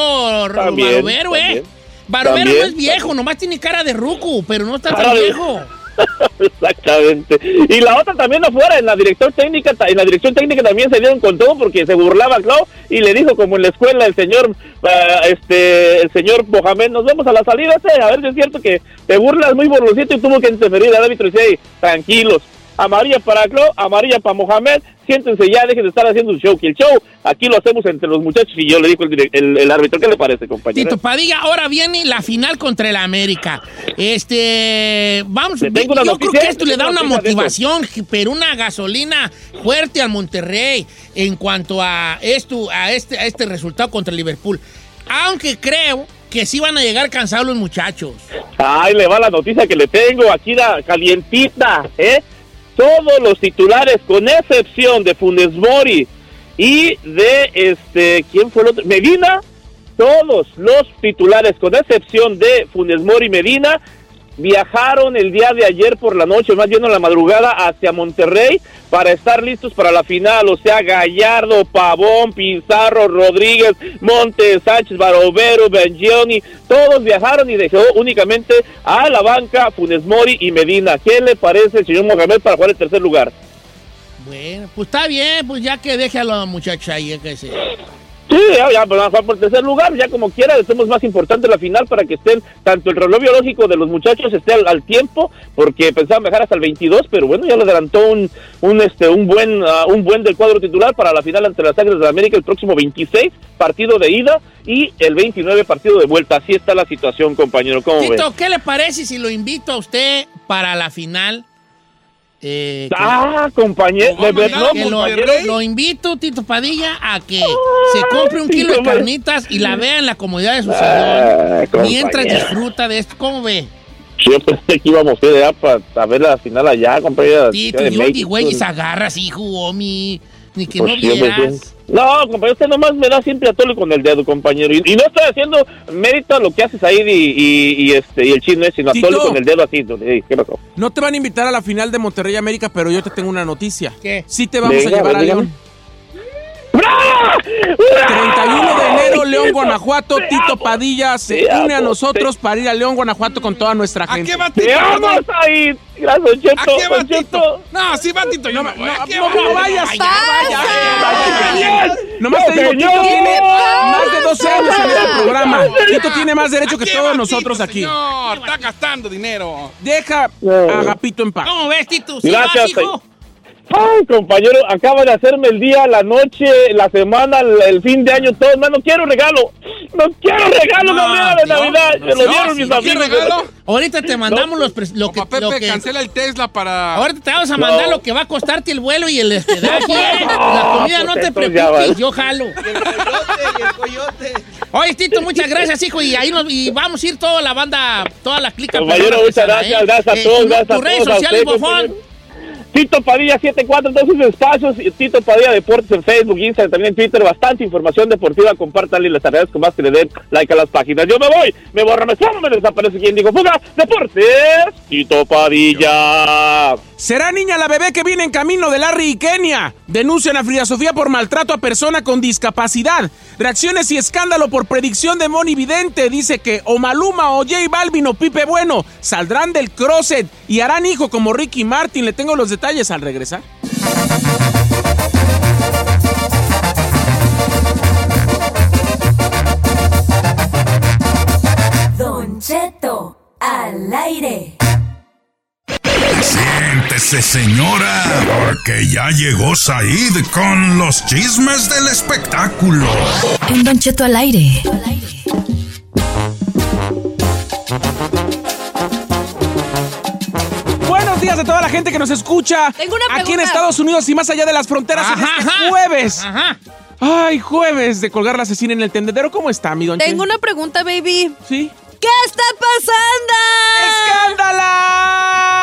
También, Barovero, ¿eh? también. Barovero También, no es viejo, nomás tiene cara de ruco, pero no está tan viejo. [LAUGHS] Exactamente. Y la otra también afuera, en la dirección técnica, en la dirección técnica también se dieron con todo porque se burlaba Clau y le dijo como en la escuela el señor, ah, este, el señor Mohamed, nos vemos a la salida, sí, a ver si es cierto que te burlas muy borrosito y tuvo que interferir al árbitro y dice, "Ey, tranquilos, amarilla para Clau, amarilla para Mohamed, siéntense ya, dejen de estar haciendo un show, que el show aquí lo hacemos entre los muchachos y yo le dijo el, el, el árbitro, ¿qué le parece, compañero? Tito Padilla, ahora viene la final contra el América. Este, vamos, yo creo noticia, que esto le da una motivación, pero una gasolina fuerte al Monterrey en cuanto a esto, a este, a este resultado contra el Liverpool. Aunque creo que sí van a llegar cansados los muchachos. Ahí le va la noticia que le tengo aquí, la calientita, ¿eh? Todos los titulares, con excepción de Funes Mori y de, este, ¿quién fue el otro? Medina, todos los titulares, con excepción de Funes Mori Medina, viajaron el día de ayer por la noche, más bien en la madrugada, hacia Monterrey para estar listos para la final. O sea, Gallardo, Pavón, Pizarro, Rodríguez, Montes, Sánchez, Barovero, Bengioni, todos viajaron y dejó únicamente a la banca Funes Mori y Medina. ¿Qué le parece señor Mohamed para jugar el tercer lugar? Bueno, pues está bien, pues ya que deje a los muchachos ahí, que se... Sí, ya, ya, jugar por tercer lugar, ya como quiera, hacemos más importante la final para que estén, tanto el reloj biológico de los muchachos esté al, al tiempo, porque pensaban viajar hasta el 22, pero bueno, ya le adelantó un, un, este, un buen, ah, un buen del cuadro titular para la final ante las Águilas de América el próximo 26, partido de ida, y el 29 partido de vuelta. Así está la situación, compañero, ¿cómo ves? Tito, ¿qué le parece si lo invito a usted para la final? Eh, que- Ah, compañero, de verdad, que lo, invito, Tito Padilla, a que se compre un kilo de carnitas y la vea en la comodidad de su Ah, sillón. Mientras disfruta de esto. ¿Cómo ve? Yo pensé que íbamos a ir allá para, ver la final allá, compañero. Tito, yo güeyes agarras, hijo, mi. Ni que Pues no vieras. No, compañero, usted nomás me da siempre a tole con el dedo, compañero. Y, y no estoy haciendo mérito a lo que haces ahí y, y, y este, y el chisme, sino a Tito. tole con el dedo así. ¿Qué pasó? No te van a invitar a la final de Monterrey América, pero yo te tengo una noticia. ¿Qué? Sí te vamos Venga, a llevar a. León. 31 de enero, León, Guanajuato. Tito Padilla se une a nosotros para ir a León, Guanajuato con toda nuestra ¿A gente. qué va ¡Te Tito? vamos a ir! Gracias, Cheto. ¿A qué va. Tito? No, sí va Tito. Yo me voy. ¿A qué No, va? no vayas. Ay, ya, vaya, vaya, vaya. Nomás ¡No, te digo, Tito tiene más de 12 años en este programa. Tito tiene más derecho ¿A que todos nosotros aquí. Señor, está gastando dinero. Deja a Agapito en paz. ¿Cómo ves, Tito? ¿Sí Gracias, hijo? Ay, compañero, acaba de hacerme el día, la noche, la semana, el, el fin de año, todo. No quiero regalo. No quiero regalo, No, Gabriela, de no, Navidad. no, Me lo dieron mis amigos. ¿Quiere regalo? Ahorita te mandamos los lo que, Papá lo Pepe, que- cancela el Tesla para... Ahorita te vamos a mandar No. lo que va a costarte el vuelo y el hospedaje. La comida no te pues entonces ya preocupes, vale. yo jalo. Oye, Tito, muchas gracias, hijo. Y ahí nos, y vamos a ir toda la banda, toda la clica. Compañero, Persona muchas gracias, ¿eh? gracias a Eh, todos, gracias a Tus redes todos. sociales, bofón. Tito Padilla 74 en todos sus espacios, Tito Padilla Deportes en Facebook, Instagram, también en Twitter, bastante información deportiva, compártanle y les agradezco más que le den like a las páginas. Yo me voy, me borro, me sumo, me desaparece quien dijo fuga, Deportes, Tito Padilla. Será niña la bebé que viene en camino de Larry y Kenia. Denuncian a Frida Sofía por maltrato a persona con discapacidad. Reacciones y escándalo por predicción de Moni Vidente. Dice que o Maluma o J Balvin o Pipe Bueno saldrán del closet y harán hijo como Ricky Martin. Le tengo los detalles al regresar. Don Cheto, al aire. Siéntese, señora, porque ya llegó Said con los chismes del espectáculo. En Don Cheto al aire. Días a toda la gente que nos escucha Tengo una aquí en. Estados Unidos y más allá de las fronteras en Ajá, este ajá. jueves. Ajá. Ay, jueves de colgar la asesina en el tendedero. ¿Cómo está, mi don Che? Tengo una pregunta, baby. Sí. ¿Qué está pasando? ¡Escándala!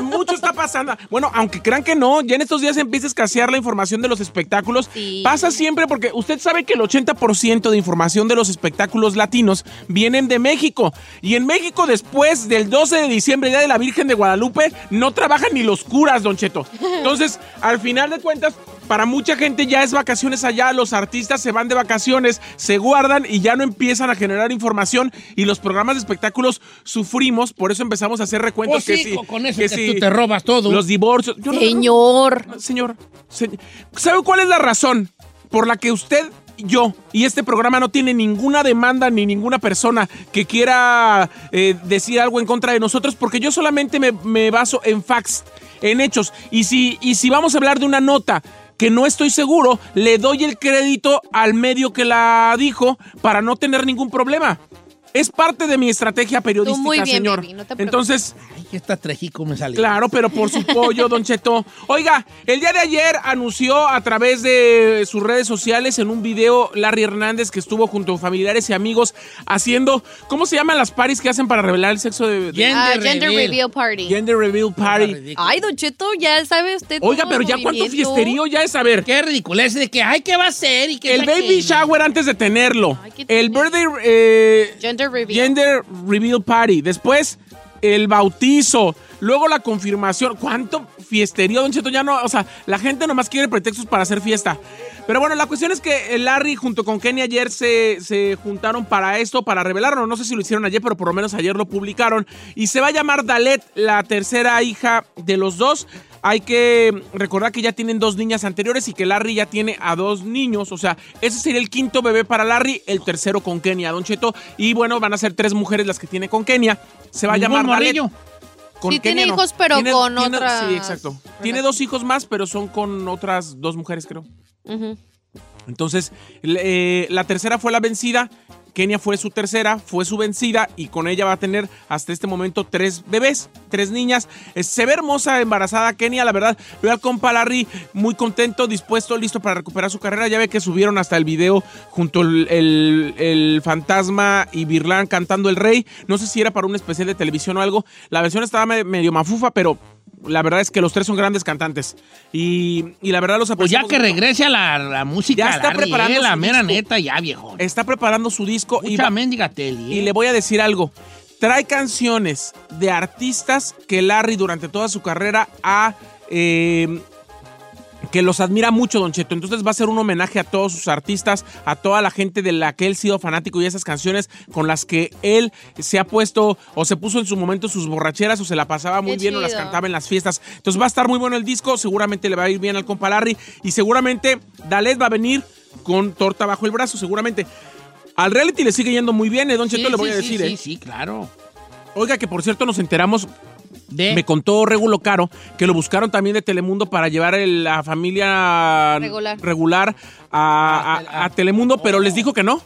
Mucho está pasando. Bueno, aunque crean que no, ya en estos días empieza a escasear la información de los espectáculos. Sí. Pasa siempre porque usted sabe que el 80% de información de los espectáculos latinos vienen de México. Y en México, después del 12 de diciembre, Día de la Virgen de Guadalupe, no trabajan ni los curas, Don Cheto. Entonces, al final de cuentas, para mucha gente ya es vacaciones allá, los artistas se van de vacaciones, se guardan y ya no empiezan a generar información y los programas de espectáculos sufrimos, por eso empezamos a hacer recuentos Pues que sí, sí, con- con eso que tú te robas todo. Los divorcios. Yo no- Señor. Señor, se- ¿sabe cuál es la razón por la que usted, yo y este programa no tiene ninguna demanda ni ninguna persona que quiera eh, decir algo en contra de nosotros? Porque yo solamente me, me baso en facts, en hechos. Y si, y si vamos a hablar de una nota que no estoy seguro, le doy el crédito al medio que la dijo para no tener ningún problema. Es parte de mi estrategia periodística, muy bien, señor. baby, no te preocupes. Entonces, Ay, que esta trejico me sale. Claro, pero por su pollo, Don Cheto. Oiga, el día de ayer anunció a través de sus redes sociales en un video Larry Hernández que estuvo junto a familiares y amigos haciendo, ¿cómo se llaman las paris que hacen para revelar el sexo de, de- Ah, Gender gender reveal. reveal party. Gender Reveal Party? Ay, Don Cheto, ya sabe usted. Oiga, todo pero ya cuánto movimiento. fiesterío ya es saber. Qué ridículo es de que, ay, ¿qué va a? Y que El baby shower antes de tenerlo. Ay, El birthday eh, Gender reveal. Party. Después, el bautizo. Luego la confirmación. ¿Cuánto fiesterío, Don Cheto? Ya no, o sea, la gente nomás quiere pretextos para hacer fiesta. Pero bueno, la cuestión es que el Larry junto con Kenny ayer se, se juntaron para esto, para revelarlo. No sé si lo hicieron ayer, pero por lo menos ayer lo publicaron. Y se va a llamar Dalet, la tercera hija de los dos. Hay que recordar que ya tienen dos niñas anteriores y que Larry ya tiene a dos niños. O sea, ese sería el quinto bebé para Larry, el tercero con Kenia, Don Cheto. Y bueno, van a ser tres mujeres las que tiene con Kenia. Se va a llamar Dalet. Con Sí, tiene Kenia hijos, pero con tiene- otras Sí, exacto. Tiene dos hijos más, pero son con otras dos mujeres, creo. Entonces, eh, la tercera fue la vencida. Kenia fue su tercera, fue su vencida y con ella va a tener hasta este momento tres bebés, tres niñas. Eh, se ve hermosa embarazada Kenia, la verdad. Veo al compa muy contento, dispuesto, listo para recuperar su carrera. Ya ve que subieron hasta el video junto el, el- el fantasma y Birlán cantando el rey. No sé si era para un especial de televisión o algo. La versión estaba me- medio mafufa, pero La verdad es que los tres son grandes cantantes. Y, y la verdad los Pues ya que mucho. regrese a la, la música. Ya está Larry, preparando eh, la su mera disco. neta, ya, viejo. Está preparando su disco y, Mucha va- mendiga tele, y eh. le voy a decir algo. Trae canciones de artistas que Larry durante toda su carrera ha... eh, que los admira mucho, Don Cheto. Entonces va a ser un homenaje a todos sus artistas, a toda la gente de la que él ha sido fanático y esas canciones con las que él se ha puesto o se puso en su momento sus borracheras o se la pasaba muy Qué bien o las cantaba en las fiestas. Entonces va a estar muy bueno el disco, seguramente le va a ir bien al compa Larry y seguramente Dalet va a venir con torta bajo el brazo, seguramente. Al reality le sigue yendo muy bien, eh, Don Sí, Cheto, le voy sí, a sí, decir, sí, ¿eh? sí, claro. Oiga, que por cierto nos enteramos De... me contó Regulo Caro que lo buscaron también de Telemundo para llevar el- la familia Regular. regular a, a- a Telemundo, pero les dijo que no.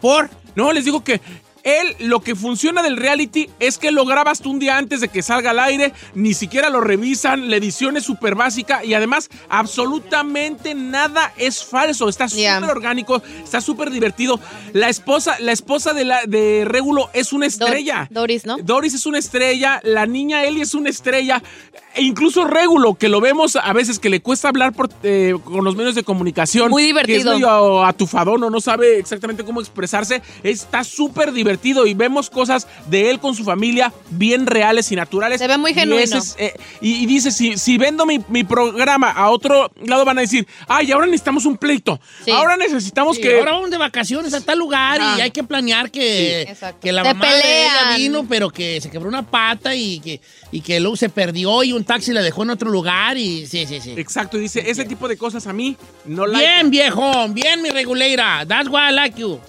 ¿Por? No, les dijo que él, lo que funciona del reality es que lo grabas tú un día antes de que salga al aire, ni siquiera lo revisan, la edición es súper básica y además absolutamente nada es falso, está súper orgánico, está súper divertido. La esposa, la esposa de, la, de Regulo es una estrella. Doris, ¿no? Doris es una estrella, la niña Ellie es una estrella, incluso Regulo, que lo vemos a veces que le cuesta hablar por, eh, con los medios de comunicación. Muy Que es divertido. medio atufadón o no sabe exactamente cómo expresarse. Está súper divertido y vemos cosas de él con su familia bien reales y naturales. Se ve muy Y genuino. ese es, eh, y, y dice, si, si vendo mi, mi programa a otro lado van a decir, ay, ahora necesitamos un pleito. Sí. Ahora necesitamos Sí, que... Ahora vamos de vacaciones a tal lugar Ah. y hay que planear que, Sí, que la Se mamá de ella pelean. vino, pero que se quebró una pata y que, y que luego se perdió y un taxi la dejó en otro lugar y sí, sí, sí. Exacto, y dice, ese tipo de cosas a mí no la... Bien, viejo, bien, mi reguleira. That's why I like you.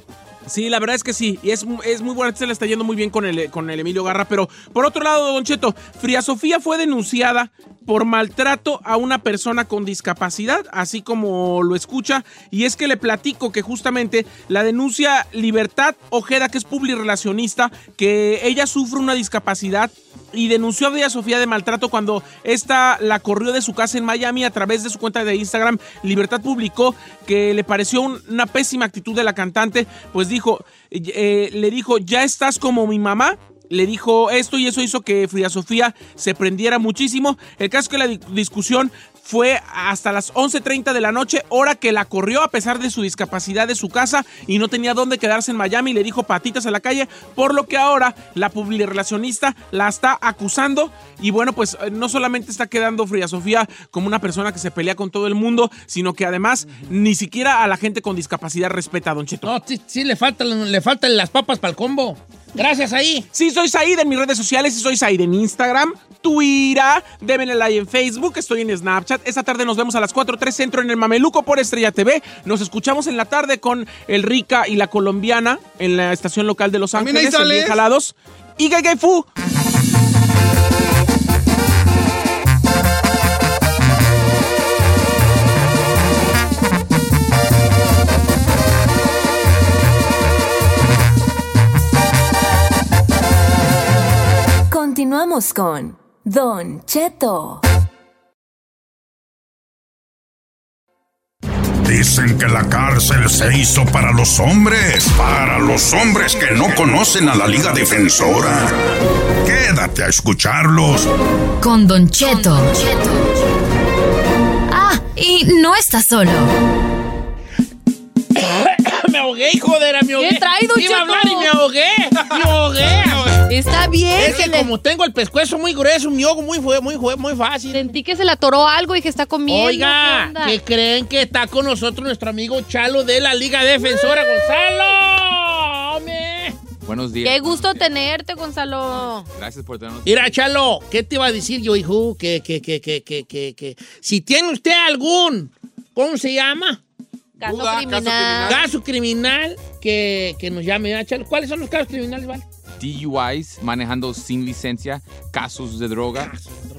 Sí, la verdad es que sí. Y es, es muy bueno. Se le está yendo muy bien con el, con el Emilio Garra. Pero por otro lado, Don Cheto, Fría Sofía fue denunciada por maltrato a una persona con discapacidad, así como lo escucha. Y es que le platico que justamente la denuncia Libertad Ojeda, que es publirelacionista, que ella sufre una discapacidad y denunció a Fría Sofía de maltrato cuando esta la corrió de su casa en Miami a través de su cuenta de Instagram. Libertad publicó que le pareció un- una pésima actitud de la cantante, pues dijo, eh, le dijo, ya estás como mi mamá. Le dijo esto y eso hizo que Frida Sofía se prendiera muchísimo. El caso que la di- discusión fue hasta las 11.30 de la noche, hora que la corrió a pesar de su discapacidad de su casa y no tenía dónde quedarse en Miami. Le dijo patitas a la calle, por lo que ahora la publirelacionista la está acusando. Y bueno, pues eh, no solamente está quedando Frida Sofía como una persona que se pelea con todo el mundo, sino que además ni siquiera a la gente con discapacidad respeta a Don Cheto. No, sí, sí le faltan, le faltan las papas para el combo. Gracias ahí. Sí, soy Said en mis redes sociales y soy Said en Instagram, Twitter, démenle like en Facebook, estoy en Snapchat. Esta tarde nos vemos a las 4.3 Centro en el Mameluco por Estrella TV. Nos escuchamos en la tarde con el Rica y la Colombiana en la estación local de Los También ahí Ángeles, en. Bien Jalados. Y Gay Gay Fu. Continuamos con Don Cheto. Dicen que la cárcel se hizo para los hombres, para los hombres que no conocen a la Liga Defensora. Quédate a escucharlos. Con Don Cheto. Ah, y no estás solo. [LAUGHS] me ahogué, hijo de la me ahogué. ¿Qué trae, Don Iba a hablar y me ahogué. Me ahogué. [LAUGHS] Está bien. Es que como tengo el pescuezo muy grueso, me ahogo muy, fue- muy, fue- muy fácil. Sentí que se le atoró algo y que está comiendo. ¿Qué Oiga? ¿qué creen que está con nosotros nuestro amigo Chalo de la Liga Defensora, Gonzalo? ¡Hombre! Buenos días. Qué gusto tenerte, Gonzalo. Gracias por tenernos. Mira, Chalo, ¿qué te iba a decir yo, hijo? Que, que, que, que, que, que, que si tiene usted algún, ¿cómo se llama? Caso criminal. Caso criminal que, que nos llame, ¿ah, Chalo? ¿Cuáles son los casos criminales, vale? DUIs, manejando sin licencia, casos de droga,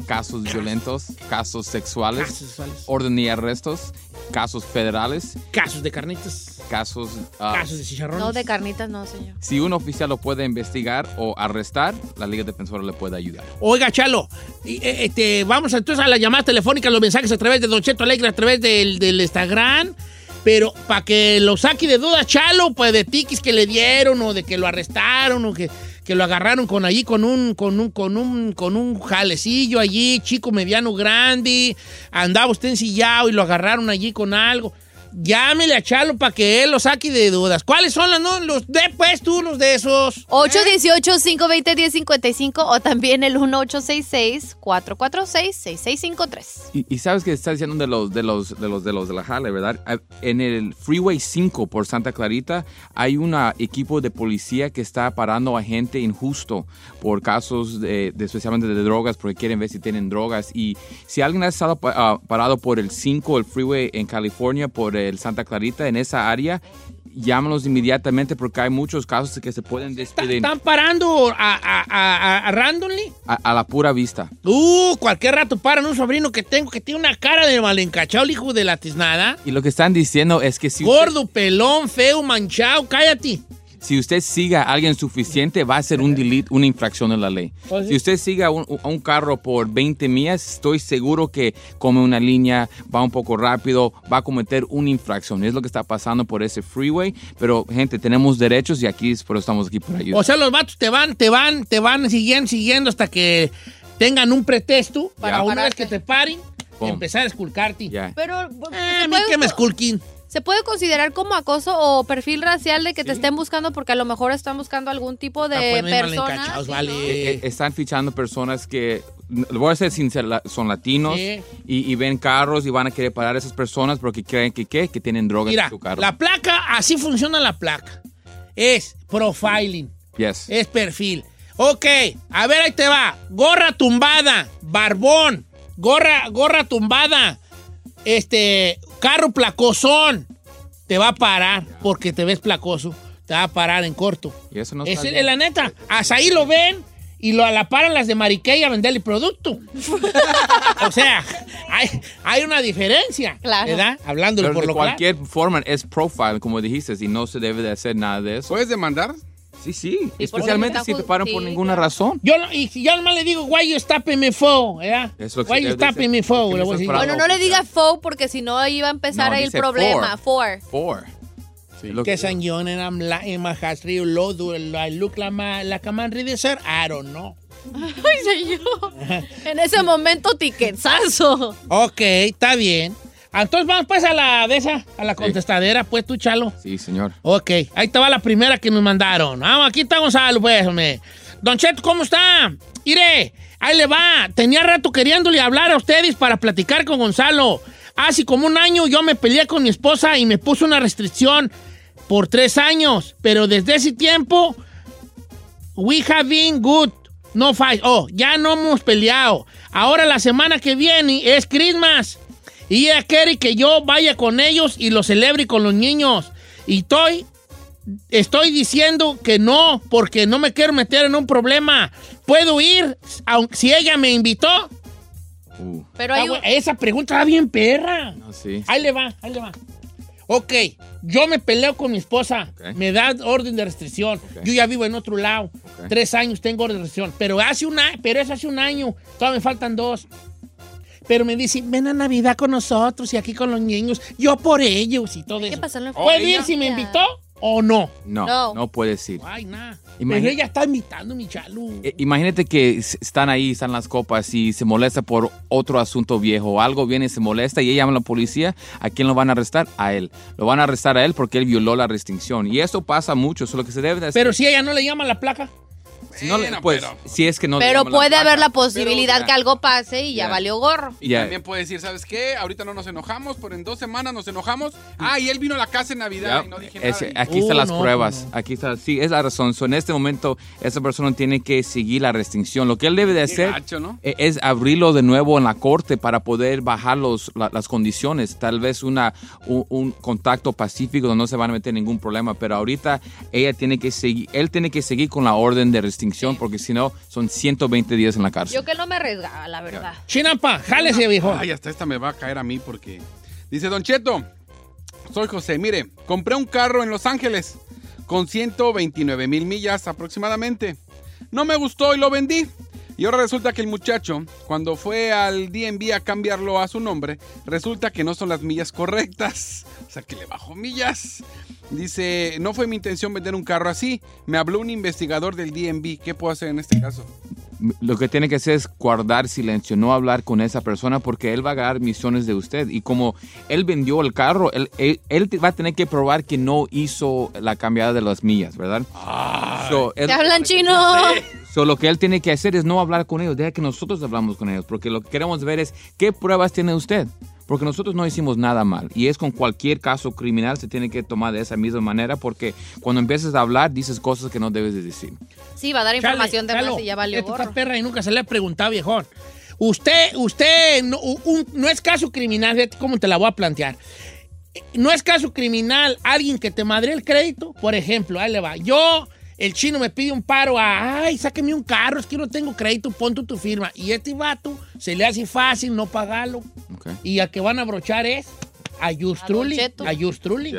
casos violentos, casos sexuales, Casos sexuales. orden y arrestos, casos federales, Casos de carnitas, casos... ah, casos de chicharrones. No, de carnitas no, señor. si un oficial lo puede investigar o arrestar, la Liga Defensora le puede ayudar. Oiga, Chalo, eh, este, vamos entonces a las llamadas telefónicas, los mensajes a través de Don Cheto Alegre, a través del, del Instagram. Pero para que lo saque de duda, Chalo, pues de tiquis que le dieron o de que lo arrestaron o que, que lo agarraron con allí, con un, con un, con un, con un jalecillo allí, chico, mediano, grande, andaba usted ensillado y lo agarraron allí con algo. Llámele a Chalo para que él lo saque de dudas. ¿Cuáles son las, no? Los de, pues tú, los de esos. 818-520-1055 o también el 1866-446-6653. Y, y sabes que estás diciendo de los de los de los de los de la Jale, ¿verdad? Ah, En el Freeway 5 por Santa Clarita hay un equipo de policía que está parando a gente injusto por casos de, de- especialmente de drogas porque quieren ver si tienen drogas y si alguien ha estado ah, parado por el 5 el Freeway en California por el Santa Clarita en esa área llámanos inmediatamente porque hay muchos casos que se pueden despedir ¿Están parando a, a, a, a randomly? a, a la pura vista. Uh, cualquier rato paran un sobrino que tengo que tiene una cara de mal encachado, el hijo de la tiznada. Y lo que están diciendo es que si Gordo, pelón, feo, manchado, cállate. Si usted siga a alguien suficiente, va a ser un delete, una infracción de la ley. Sí. Si usted siga un, a un carro por 20 millas, estoy seguro que come una línea, va un poco rápido, va a cometer una infracción. Es lo que está pasando por ese freeway. Pero, gente, tenemos derechos y aquí es por eso estamos aquí para ayudar. O sea, los vatos te van, te van, te van siguiendo, siguiendo hasta que tengan un pretexto para una vez que te paren, empezar a esculcarte. Ya. Pero Eh, a mí que me esculquen. ¿Se puede considerar como acoso o perfil racial de que te estén buscando porque a lo mejor están buscando algún tipo de Ah, pues, persona? encachados, Sí, vale. Eh, eh, están fichando personas que, voy a ser sincero, son latinos Sí. y, y ven carros y van a querer parar a esas personas porque creen que, ¿qué? que tienen drogas Mira, en su carro. la placa, así funciona la placa. Es profiling, Yes. es perfil. Ok, a ver, ahí te va. Gorra tumbada, barbón, gorra, gorra tumbada, este, carro placosón. Te va a parar porque te ves placoso. Te va a parar en corto. Y eso no Es la neta. Hasta ahí lo ven y lo a la paran las de Mariquey a venderle producto. [LAUGHS] o sea, hay, hay una diferencia. Claro. ¿Verdad? Hablándolo Pero por de lo claro. cualquier forma es profile, como dijiste, y no se debe de hacer nada de eso. ¿Puedes demandar? Sí, sí. Especialmente si te paran sí, por ninguna claro. razón. Yo, no- y yo nomás le digo, why you stopping me for, ¿verdad? Es lo que Why se you stopping me for, ¿Por qué le me voy a estás decir. parando? Bueno, no le diga faux porque si no iba a empezar No, ahí el problema. For. Four. Sí. Lo que- San John and I'm like, my has real low, do I look like, my, like a man ready, sir? I don't know. [LAUGHS] Ay, señor. [LAUGHS] En ese momento, tiquetazo. Ok, está bien. Entonces vamos pues a la de esa, a la contestadera, pues tú, Chalo. Sí, señor. Ok, ahí te va la primera que nos mandaron. Vamos, aquí está Gonzalo, pues, hombre. Don Cheto, ¿cómo está? Mire, ahí le va. Tenía rato queriéndole hablar a ustedes para platicar con Gonzalo. Hace como un año yo me peleé con mi esposa y me puso una restricción por tres años. Pero desde ese tiempo, we have been good. No fight. Oh, ya no hemos peleado. Ahora la semana que viene es Christmas. Y ella quiere que yo vaya con ellos y lo celebre con los niños. Y estoy, estoy diciendo que no, porque no me quiero meter en un problema. ¿Puedo ir aunque, si ella me invitó? Uh, Pero Ah, hay un- güey, esa pregunta está bien perra. no, sí. Ahí le va, ahí le va. Ok, yo me peleo con mi esposa. Ok. Me da orden de restricción. Ok. Yo ya vivo en otro lado. Ok. Tres años tengo orden de restricción. Pero hace un año, pero es hace un año. Todavía me faltan dos. Pero me dice, ven a Navidad con nosotros y aquí con los niños. Yo por ellos y todo Hay que eso. ¿Puede familia. ir si me invitó o no? No, No. no, puedes ir. Ay, nada. Pero ella está invitando, mi chalo. Eh, Imagínate que están ahí, están las copas y se molesta por otro asunto viejo. Algo viene y se molesta y ella llama a la policía. ¿A quién lo van a arrestar? A él. Lo van a arrestar a él porque él violó la restricción. Y eso pasa mucho. Eso es lo que se debe de hacer. Pero si ella no le llama la placa. Si no, le- Bueno, pues, pero- si es que no Pero la puede haber la posibilidad Pero- que algo pase y ya Ya. valió gorro. Y Ya. también puede decir, ¿sabes qué? Ahorita no nos enojamos, pero en dos semanas nos enojamos. Ah, y él vino a la casa en Navidad Ya. y no dije Ese- nada. aquí están Uh, las no, pruebas. no. Aquí está. Sí, es la razón. So, en este momento, esa persona tiene que seguir la restricción. Lo que él debe de Qué hacer gacho, ¿no? e- es abrirlo de nuevo en la corte para poder bajar los, la- las condiciones. Tal vez una, un, un contacto pacífico donde no se van a meter ningún problema. Pero ahorita ella tiene que seguir, él tiene que seguir con la orden de porque si no, son 120 días en la cárcel. Yo que no me arriesgaba, la verdad. Chinampa, jálese, viejo. Ay, hasta esta me va a caer a mí porque... Dice Don Cheto, soy José, mire, compré un carro en Los Ángeles con 129 mil millas aproximadamente. No me gustó y lo vendí. Y ahora resulta que el muchacho, cuando fue al DMV a cambiarlo a su nombre, resulta que no son las millas correctas. O sea, que le bajó millas. Dice, no fue mi intención vender un carro así. Me habló un investigador del DMV. ¿Qué puedo hacer en este caso? Lo que tiene que hacer es guardar silencio, no hablar con esa persona porque él va a ganar misiones de usted. Y como él vendió el carro, él, él- él va a tener que probar que no hizo la cambiada de las millas, ¿verdad? So, él- ¿Te hablan chino? So, lo que él tiene que hacer es no hablar con ellos, deja que nosotros hablamos con ellos, porque lo que queremos ver es qué pruebas tiene usted. Porque nosotros no hicimos nada mal. Y es con cualquier caso criminal se tiene que tomar de esa misma manera, porque cuando empiezas a hablar dices cosas que no debes de decir. Sí, va a dar Chale, información de Chalo, más y ya valió Esta está perra y nunca se le ha preguntado, viejón. Usted, usted, no, un- no es caso criminal, fíjate cómo te la voy a plantear. No es caso criminal alguien que te madre el crédito, por ejemplo, ahí le va. Yo, el chino me pide un paro a, ay, sáqueme un carro, es que no tengo crédito, pon tu firma. Y este vato se le hace fácil no pagarlo. Y al que van a brochar es a Just Truly. A Truly.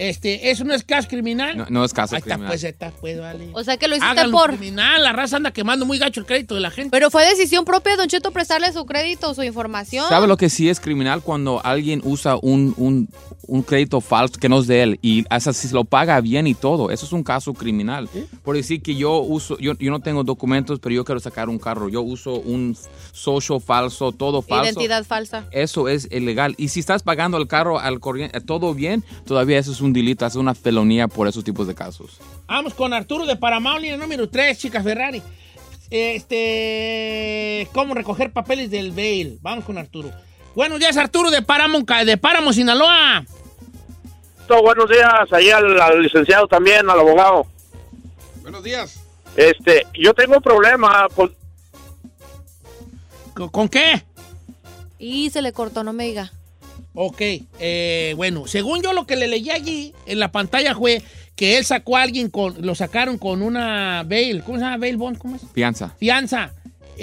Este, ¿eso no es caso criminal? No, no es caso Ahí está, criminal. pues, ahí está, pues, vale. O sea que lo hiciste Háganlo por... criminal, la raza anda quemando muy gacho el crédito de la gente. Pero fue decisión propia de Don Cheto prestarle su crédito o su información. ¿Sabe lo que sí es criminal cuando alguien usa un, un- un crédito falso que no es de él y hasta si se lo paga bien y todo? Eso es un caso criminal. Por decir que yo uso, yo, yo no tengo documentos, pero yo quiero sacar un carro. Yo uso un social falso, todo falso. Identidad falsa. Eso es ilegal. Y si estás pagando el carro al corriente, todo bien, todavía eso es un delito, es una felonía por esos tipos de casos. Vamos con Arturo de Paramount, línea número 3, chica Ferrari. Este, ¿cómo recoger papeles del bail? Vamos con Arturo. Buenos días, Arturo de Paramount, de Páramo, Sinaloa. buenos días, ahí al, al licenciado también, al abogado. Buenos días. Este, yo tengo un problema, pues, ¿Con, con qué? Y se le cortó, no me diga. Ok, eh, bueno, según yo lo que le leí allí en la pantalla fue que él sacó a alguien con, lo sacaron con una bail, ¿cómo se llama? Bail bond, ¿cómo es? Fianza. Fianza.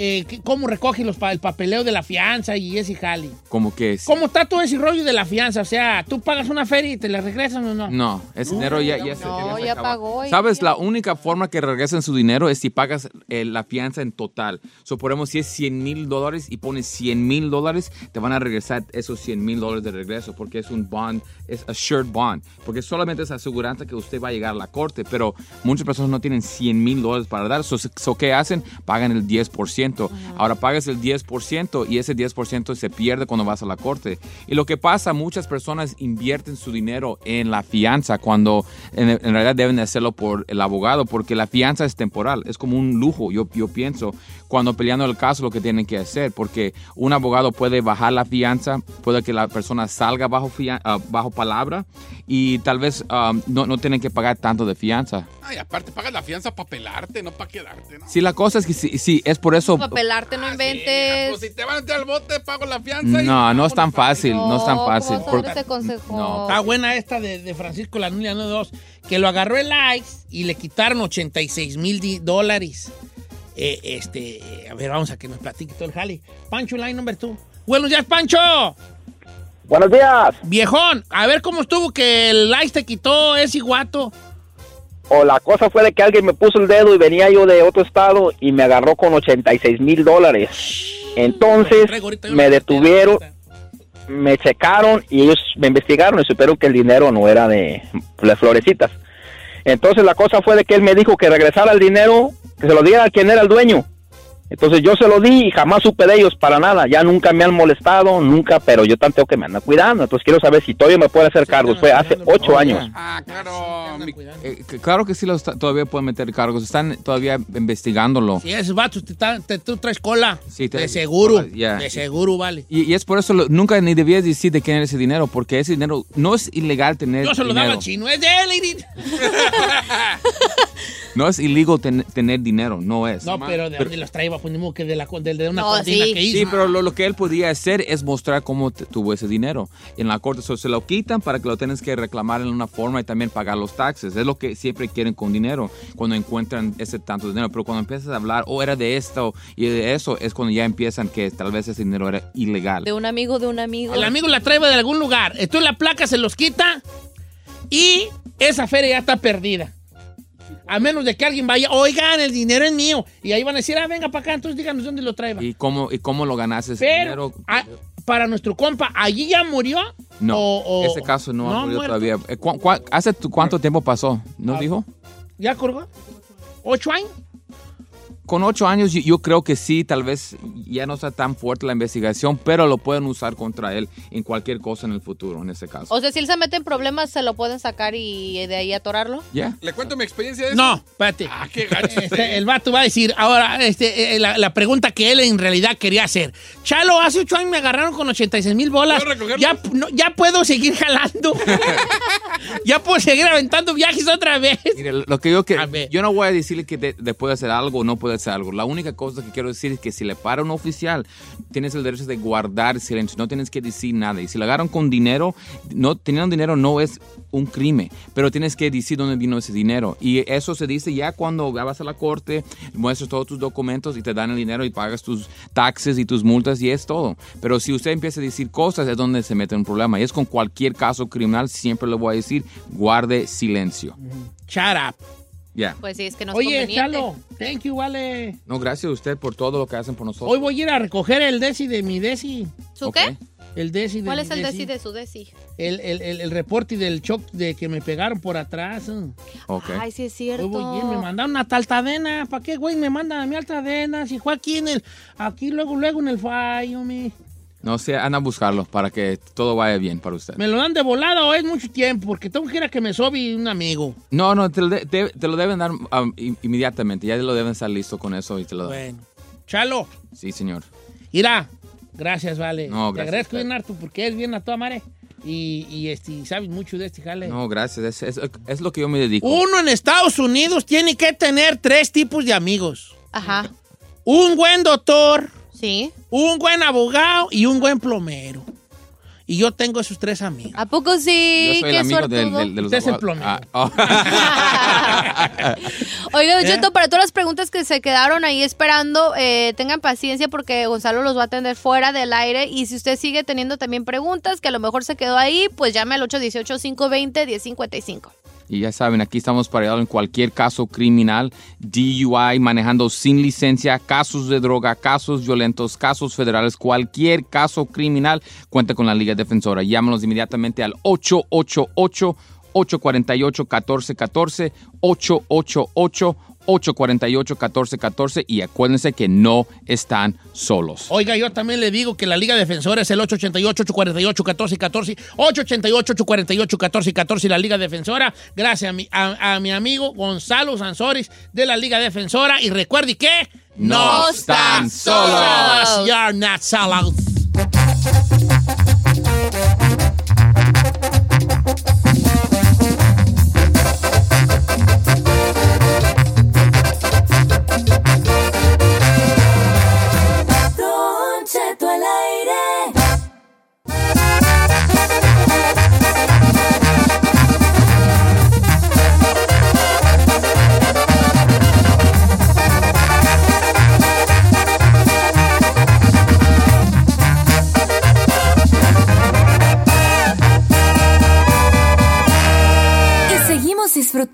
Eh, ¿qué- ¿Cómo recoge los, el papeleo de la fianza y ese jali? Como que... es- ¿Cómo está todo ese rollo de la fianza? O sea, ¿tú pagas una feria y te la regresan o no? No, ese dinero ya, ya se- No, se ya acaba. pagó. ¿Sabes? La única forma que regresen su dinero es si pagas eh, la fianza en total. Suponemos si es 100 mil dólares y pones 100 mil dólares, te van a regresar esos 100 mil dólares de regreso porque es un bond, es assured bond. Porque solamente es aseguranza que usted va a llegar a la corte, pero muchas personas no tienen 100 mil dólares para dar. So, so, ¿Qué hacen? Pagan el 10%. Ahora pagas el 10% y ese 10% se pierde cuando vas a la corte. Y lo que pasa, muchas personas invierten su dinero en la fianza cuando en, realidad deben de hacerlo por el abogado, porque la fianza es temporal, es como un lujo, yo, yo pienso, cuando peleando el caso lo que tienen que hacer, porque un abogado puede bajar la fianza, puede que la persona salga bajo, ah, bajo palabra y tal vez ah, no, no tienen que pagar tanto de fianza. Ay, aparte, pagas la fianza para pelarte, no para quedarte, ¿no? Si la cosa es que sí, sí, es por eso... Papelarte, no inventes. Pues si te van a al bote, pago la fianza. y- No, no es tan fácil, no, es tan No, fácil. ¿cómo vas a Por- ese consejo? Está buena esta de, de Francisco Lanulia 92, que lo agarró el ICE y le quitaron 86 mil dólares. Eh, este, eh, a ver, vamos a que nos platique todo el jale. Pancho, line number two. Buenos días, Pancho. Buenos días. Viejón, a ver cómo estuvo que el ICE te quitó ese guato. O la cosa fue de que alguien me puso el dedo y venía yo de otro estado y me agarró con 86 mil dólares. Entonces me detuvieron, me checaron y ellos me investigaron y supieron que el dinero no era de, de florecitas. Entonces la cosa fue de que él me dijo que regresara el dinero, que se lo diera a quien era el dueño. Entonces yo se lo di y jamás supe de ellos para nada. Ya nunca me han molestado, nunca, pero yo tanto que me anda cuidando. Entonces quiero saber si todavía me puede hacer cargos. Fue hace ocho años. Ah, claro. mi- Eh, claro que sí, los todavía pueden meter cargos. Están todavía investigándolo. Si esos vatos te, te- tú traes cola. Sí, te- de seguro. De seguro, vale. Y, y es por eso lo- nunca ni debías decir de quién era ese dinero, porque ese dinero no es ilegal tener Yo se lo dinero. daba al chino. Es de él. [LAUGHS] No es ilegal ten- tener dinero, no es. No, pero ¿de dónde los traía? Pues ni modo que de, la, de, de una No, condena sí. que hizo. Sí, pero lo, lo que él podía hacer es mostrar cómo te- tuvo ese dinero. En la corte so, se lo quitan para que lo tengas que reclamar en una forma y también pagar los taxes. Es lo que siempre quieren con dinero cuando encuentran ese tanto dinero. Pero cuando empiezas a hablar, oh, era de esto y de eso, es cuando ya empiezan que tal vez ese dinero era ilegal. De un amigo, de un amigo. El amigo la trae de algún lugar. Entonces la placa se los quita y esa feria ya está perdida. A menos de que alguien vaya, oigan, el dinero es mío. Y ahí van a decir, ah, venga para acá, entonces díganos dónde lo trae. ¿Y cómo, y cómo lo ganaste ese Pero, dinero? ah, para nuestro compa, ¿allí ya murió? No, o- o- ese caso no, no ha murido muerto. todavía. Eh, ¿cu- cu- ¿Hace cuánto tiempo pasó? ¿No Ah. dijo? ¿Ya colgó? ¿Ocho años? Con ocho años yo, yo creo que sí, tal vez ya no está tan fuerte la investigación, pero lo pueden usar contra él en cualquier cosa en el futuro, en ese caso. O sea, si él se mete en problemas, se lo pueden sacar y de ahí atorarlo. ¿Ya? ¿Le cuento mi experiencia de eso? No, espérate. Ah, qué gacho. [LAUGHS] Este, el vato va a decir, ahora, este, eh, la, la pregunta que él en realidad quería hacer. Chalo, hace ocho años me agarraron con 86 mil bolas. Ya, no, ya puedo seguir jalando. [LAUGHS] ya puedo seguir aventando viajes otra vez. Mire, lo que yo que yo no voy a decirle que de- de puede hacer algo o no puede algo. La única cosa que quiero decir es que si le para un oficial, tienes el derecho de guardar silencio, no tienes que decir nada. Y si le agarran con dinero, no teniendo dinero no es un crimen, pero tienes que decir dónde vino ese dinero. Y eso se dice ya cuando vas a la corte, muestras todos tus documentos y te dan el dinero y pagas tus taxes y tus multas y es todo. Pero si usted empieza a decir cosas es donde se mete un problema. Y es con cualquier caso criminal, siempre le voy a decir, guarde silencio. Shut up. Ya. Pues sí, es que no es Oye. Chalo, thank you, vale. No, gracias a usted por todo lo que hacen por nosotros. Hoy voy a ir a recoger el desi de mi desi. ¿Su qué? El desi de ¿Cuál mi es el desi de su desi? El, el, el, el reporte del shock de que me pegaron por atrás. eh. Ok. Ay, sí es cierto. Hoy voy a ir, me mandaron una taltadena. ¿Para qué, güey? Me mandan a mi altadena. Si fue aquí en el. Aquí luego, luego en el fallo, mi. No sé, anda a buscarlo para que todo vaya bien para usted. ¿Me lo dan de volada o es mucho tiempo? Porque tengo que ir a que me sobe un amigo. No, no, te lo, de- te- te lo deben dar um, in- inmediatamente. Ya lo deben estar listo con eso y te lo dan. Bueno. Chalo, Sí, señor. irá. Gracias, vale. No, Te gracias, agradezco Ted. bien harto porque es bien a toda madre. Y, y este, y sabes mucho de este jale. No, gracias. Es, es- es lo que yo me dedico. Uno en Estados Unidos tiene que tener tres tipos de amigos. Ajá. Un buen doctor, Sí. un buen abogado y un buen plomero. Y yo tengo esos tres amigos. ¿A poco Yo sí? soy el Qué amigo del, suertudo. del- de los Usted es el plomero. Ah, oh. [LAUGHS] Oiga, Don [LAUGHS] ¿Eh? Cheto, para todas las preguntas que se quedaron ahí esperando, eh, tengan paciencia porque Gonzalo los va a atender fuera del aire. Y si usted sigue teniendo también preguntas que a lo mejor se quedó ahí, pues llame al 818-520-1055. Y ya saben, aquí estamos para en cualquier caso criminal, DUI, manejando sin licencia, casos de droga, casos violentos, casos federales, cualquier caso criminal, cuenta con la Liga Defensora. Llámanos inmediatamente al 888-848-1414, 888-848-1414 y acuérdense que no están solos. Oiga, yo también le digo que la Liga Defensora es el 888-848-1414, 888-848-1414 y la Liga Defensora. Gracias a mi, a, a mi amigo Gonzalo Sanzoris de la Liga Defensora. Y recuerde que No están solos. You're not solos.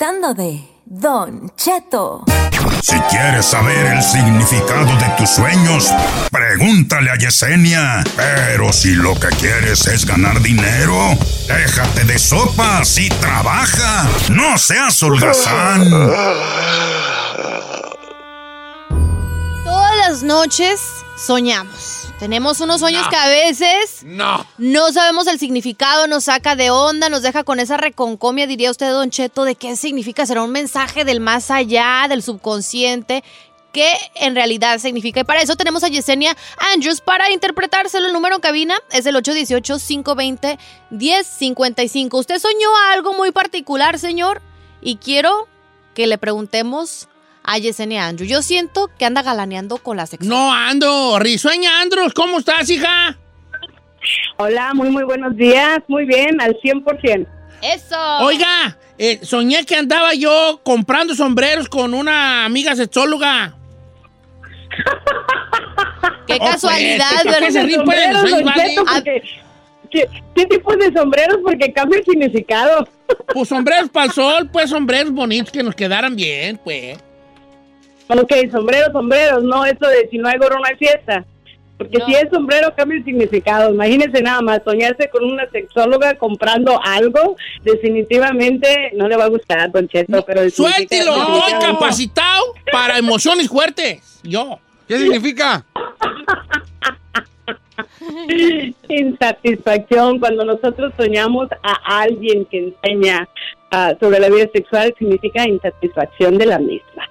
Disfrutando de Don Cheto. Si quieres saber el significado de tus sueños, pregúntale a Yesenia. Pero si lo que quieres es ganar dinero, déjate de sopas y trabaja. No seas holgazán. Todas las noches soñamos. Tenemos unos sueños No. que a veces No. no sabemos el significado, nos saca de onda, nos deja con esa reconcomia, diría usted, Don Cheto, de qué significa. ¿Será un mensaje del más allá, del subconsciente? ¿Qué en realidad significa? Y para eso tenemos a Yesenia Andrews para interpretárselo. El número en cabina es el 818-520-1055. ¿Usted soñó algo muy particular, señor? Y quiero que le preguntemos a Yesenia Andrews. Yo siento que anda galaneando con la sexual. No ando, risueña Andros, ¿cómo estás, hija? Hola, muy, muy buenos días. Muy bien, al 100%. ¡Eso! Oiga, eh, soñé que andaba yo comprando sombreros con una amiga sexóloga. [LAUGHS] ¡Qué Oh, casualidad, pues, ¿por qué se ¿verdad? ríen, pues, los sueños, vale? Porque ¿Qué, qué tipo de sombreros? Porque cambia el significado. Pues sombreros para el sol, pues sombreros bonitos que nos quedaran bien, pues. Ok, sombreros, sombreros, no eso de si no hay gorro no hay fiesta. Porque si es sombrero cambia el significado. Imagínense nada más, soñarse con una sexóloga comprando algo, definitivamente no le va a gustar, Don Cheto. pero Suéltelo, significa- estoy capacitado para emociones fuertes. Yo. ¿Qué significa? [LAUGHS] Insatisfacción. Cuando nosotros soñamos a alguien que enseña ah, sobre la vida sexual, significa insatisfacción de la misma.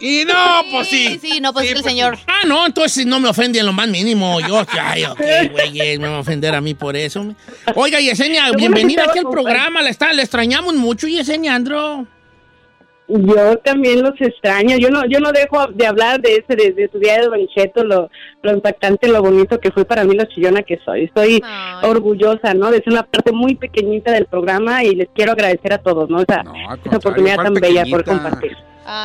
Y no, pues sí. Sí, no, pues es que el señor. Ah, no, entonces no me ofende en lo más mínimo. Yo, [LAUGHS] ay, ok, güey, me va a ofender a mí por eso. Oiga, Yesenia, bienvenida aquí al programa. La, está, la extrañamos mucho, Yesenia Andro. Yo también los extraño. Yo no, yo no dejo de hablar de ese, de, de su día de Don Cheto, lo, lo impactante, lo bonito que fue para mí, lo chillona que soy. Estoy orgullosa, ¿no? De ser una parte muy pequeñita del programa y les quiero agradecer a todos, ¿no? Esa, esa oportunidad tan bella por compartir.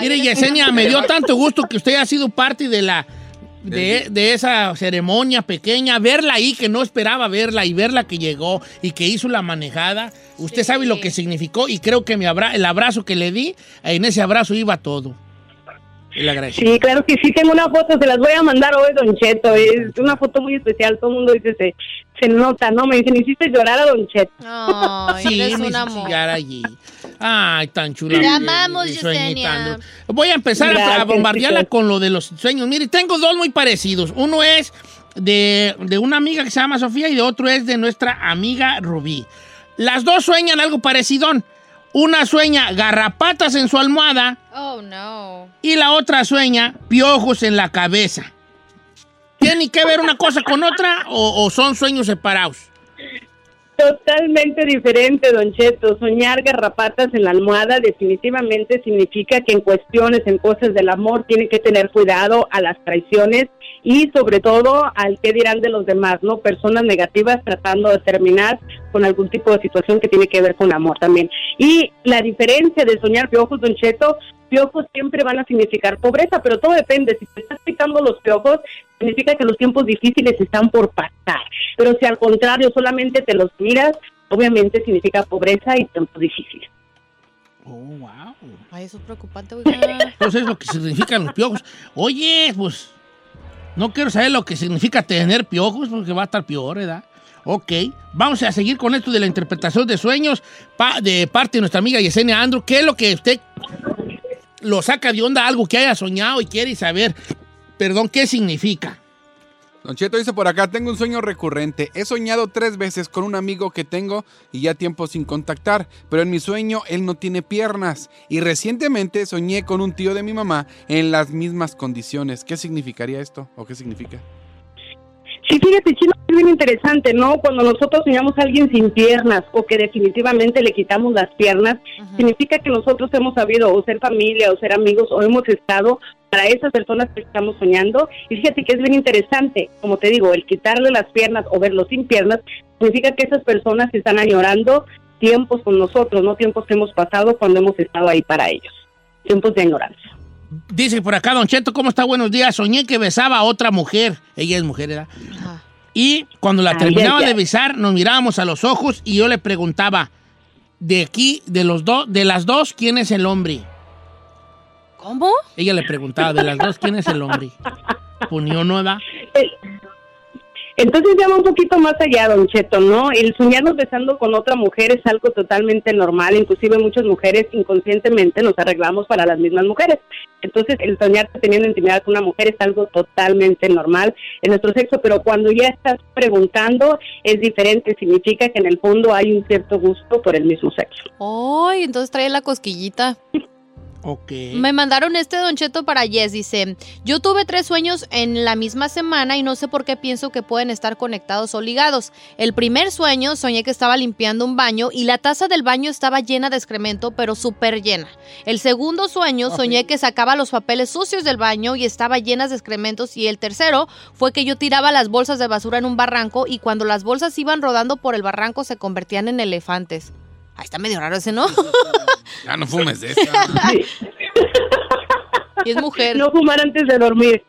Mire, Yesenia, me dio tanto gusto que usted ha sido parte de la de, de esa ceremonia pequeña, verla ahí, que no esperaba verla, y verla que llegó y que hizo la manejada. Usted sabe lo que significó y creo que mi abra el abrazo que le di, en ese abrazo iba todo. Y le agradecí. Sí, claro que sí, tengo una foto, se las voy a mandar hoy, Don Cheto. Es una foto muy especial, todo el mundo dice, se, se nota, ¿no? Me dicen, hiciste llorar a Don Cheto. Ay, Sí, eres un amor. allí. Ay, tan chula. Te amamos, Yesenia. Voy a empezar a- bombardearla con lo de los sueños. Mire, tengo dos muy parecidos. Uno es de, de una amiga que se llama Sofía y de otro es de nuestra amiga Rubí. Las dos sueñan algo parecido. Una sueña garrapatas en su almohada Oh, no. y la otra sueña piojos en la cabeza. ¿Tiene que ver una cosa con otra o, o son sueños separados? Totalmente diferente, Don Cheto. Soñar garrapatas en la almohada definitivamente significa que en cuestiones, en cosas del amor, tiene que tener cuidado a las traiciones y sobre todo al qué dirán de los demás, ¿no? Personas negativas tratando de terminar con algún tipo de situación que tiene que ver con amor también. Y la diferencia de soñar piojos, Don Cheto, piojos siempre van a significar pobreza, pero todo depende. Si te estás picando los piojos, significa que los tiempos difíciles están por pasar. Pero si al contrario solamente te los miras, obviamente significa pobreza y tiempos difíciles. Oh, wow. Ay, eso es preocupante, oiga. Entonces es lo que significan los piojos. Oye, pues no quiero saber lo que significa tener piojos porque va a estar peor, ¿verdad? Ok, vamos a seguir con esto de la interpretación de sueños de parte de nuestra amiga Yesenia Andro. ¿Qué es lo que usted lo saca de onda, algo que haya soñado y quiere saber, perdón, qué significa? Don Cheto dice por acá, tengo un sueño recurrente. He soñado tres veces con un amigo que tengo y ya tiempo sin contactar, pero en mi sueño él no tiene piernas. Y recientemente soñé con un tío de mi mamá en las mismas condiciones. ¿Qué significaría esto? ¿O qué significa? Sí, fíjate, Chino, es bien interesante, ¿no? Cuando nosotros soñamos a alguien sin piernas o que definitivamente le quitamos las piernas, significa que nosotros hemos sabido o ser familia o ser amigos o hemos estado para esas personas que estamos soñando. Y fíjate que es bien interesante, como te digo, el quitarle las piernas o verlo sin piernas, significa que esas personas están añorando tiempos con nosotros, no tiempos que hemos pasado cuando hemos estado ahí para ellos. Tiempos de añoranza. Dice por acá, Don Cheto, ¿cómo está? Buenos días. Soñé que besaba a otra mujer. Ella es mujer, ¿verdad? Y cuando la Ay, terminaba de besar, nos mirábamos a los ojos y yo le preguntaba, de aquí, de los dos, de las dos, ¿quién es el hombre? ¿Cómo? Ella le preguntaba, de las dos, ¿quién es el hombre? [LAUGHS] Ponió nueva. Entonces ya va un poquito más allá, Don Cheto, ¿no? El soñarnos besando con otra mujer es algo totalmente normal, inclusive muchas mujeres inconscientemente nos arreglamos para las mismas mujeres. Entonces el soñar teniendo intimidad con una mujer es algo totalmente normal en nuestro sexo, pero cuando ya estás preguntando es diferente, significa que en el fondo hay un cierto gusto por el mismo sexo. Ay, entonces trae la cosquillita. [LAUGHS] Me mandaron este Don Cheto para Jess. Dice: Yo tuve tres sueños en la misma semana y no sé por qué pienso que pueden estar conectados o ligados. El primer sueño soñé que estaba limpiando un baño y la taza del baño estaba llena de excremento, pero súper llena. El segundo sueño soñé que sacaba los papeles sucios del baño y estaba llenas de excrementos. Y el tercero fue que yo tiraba las bolsas de basura en un barranco y cuando las bolsas iban rodando por el barranco se convertían en elefantes. Ahí está medio raro ese, ¿no? [LAUGHS] Ya no fumes de y es mujer. No fumar antes de dormir.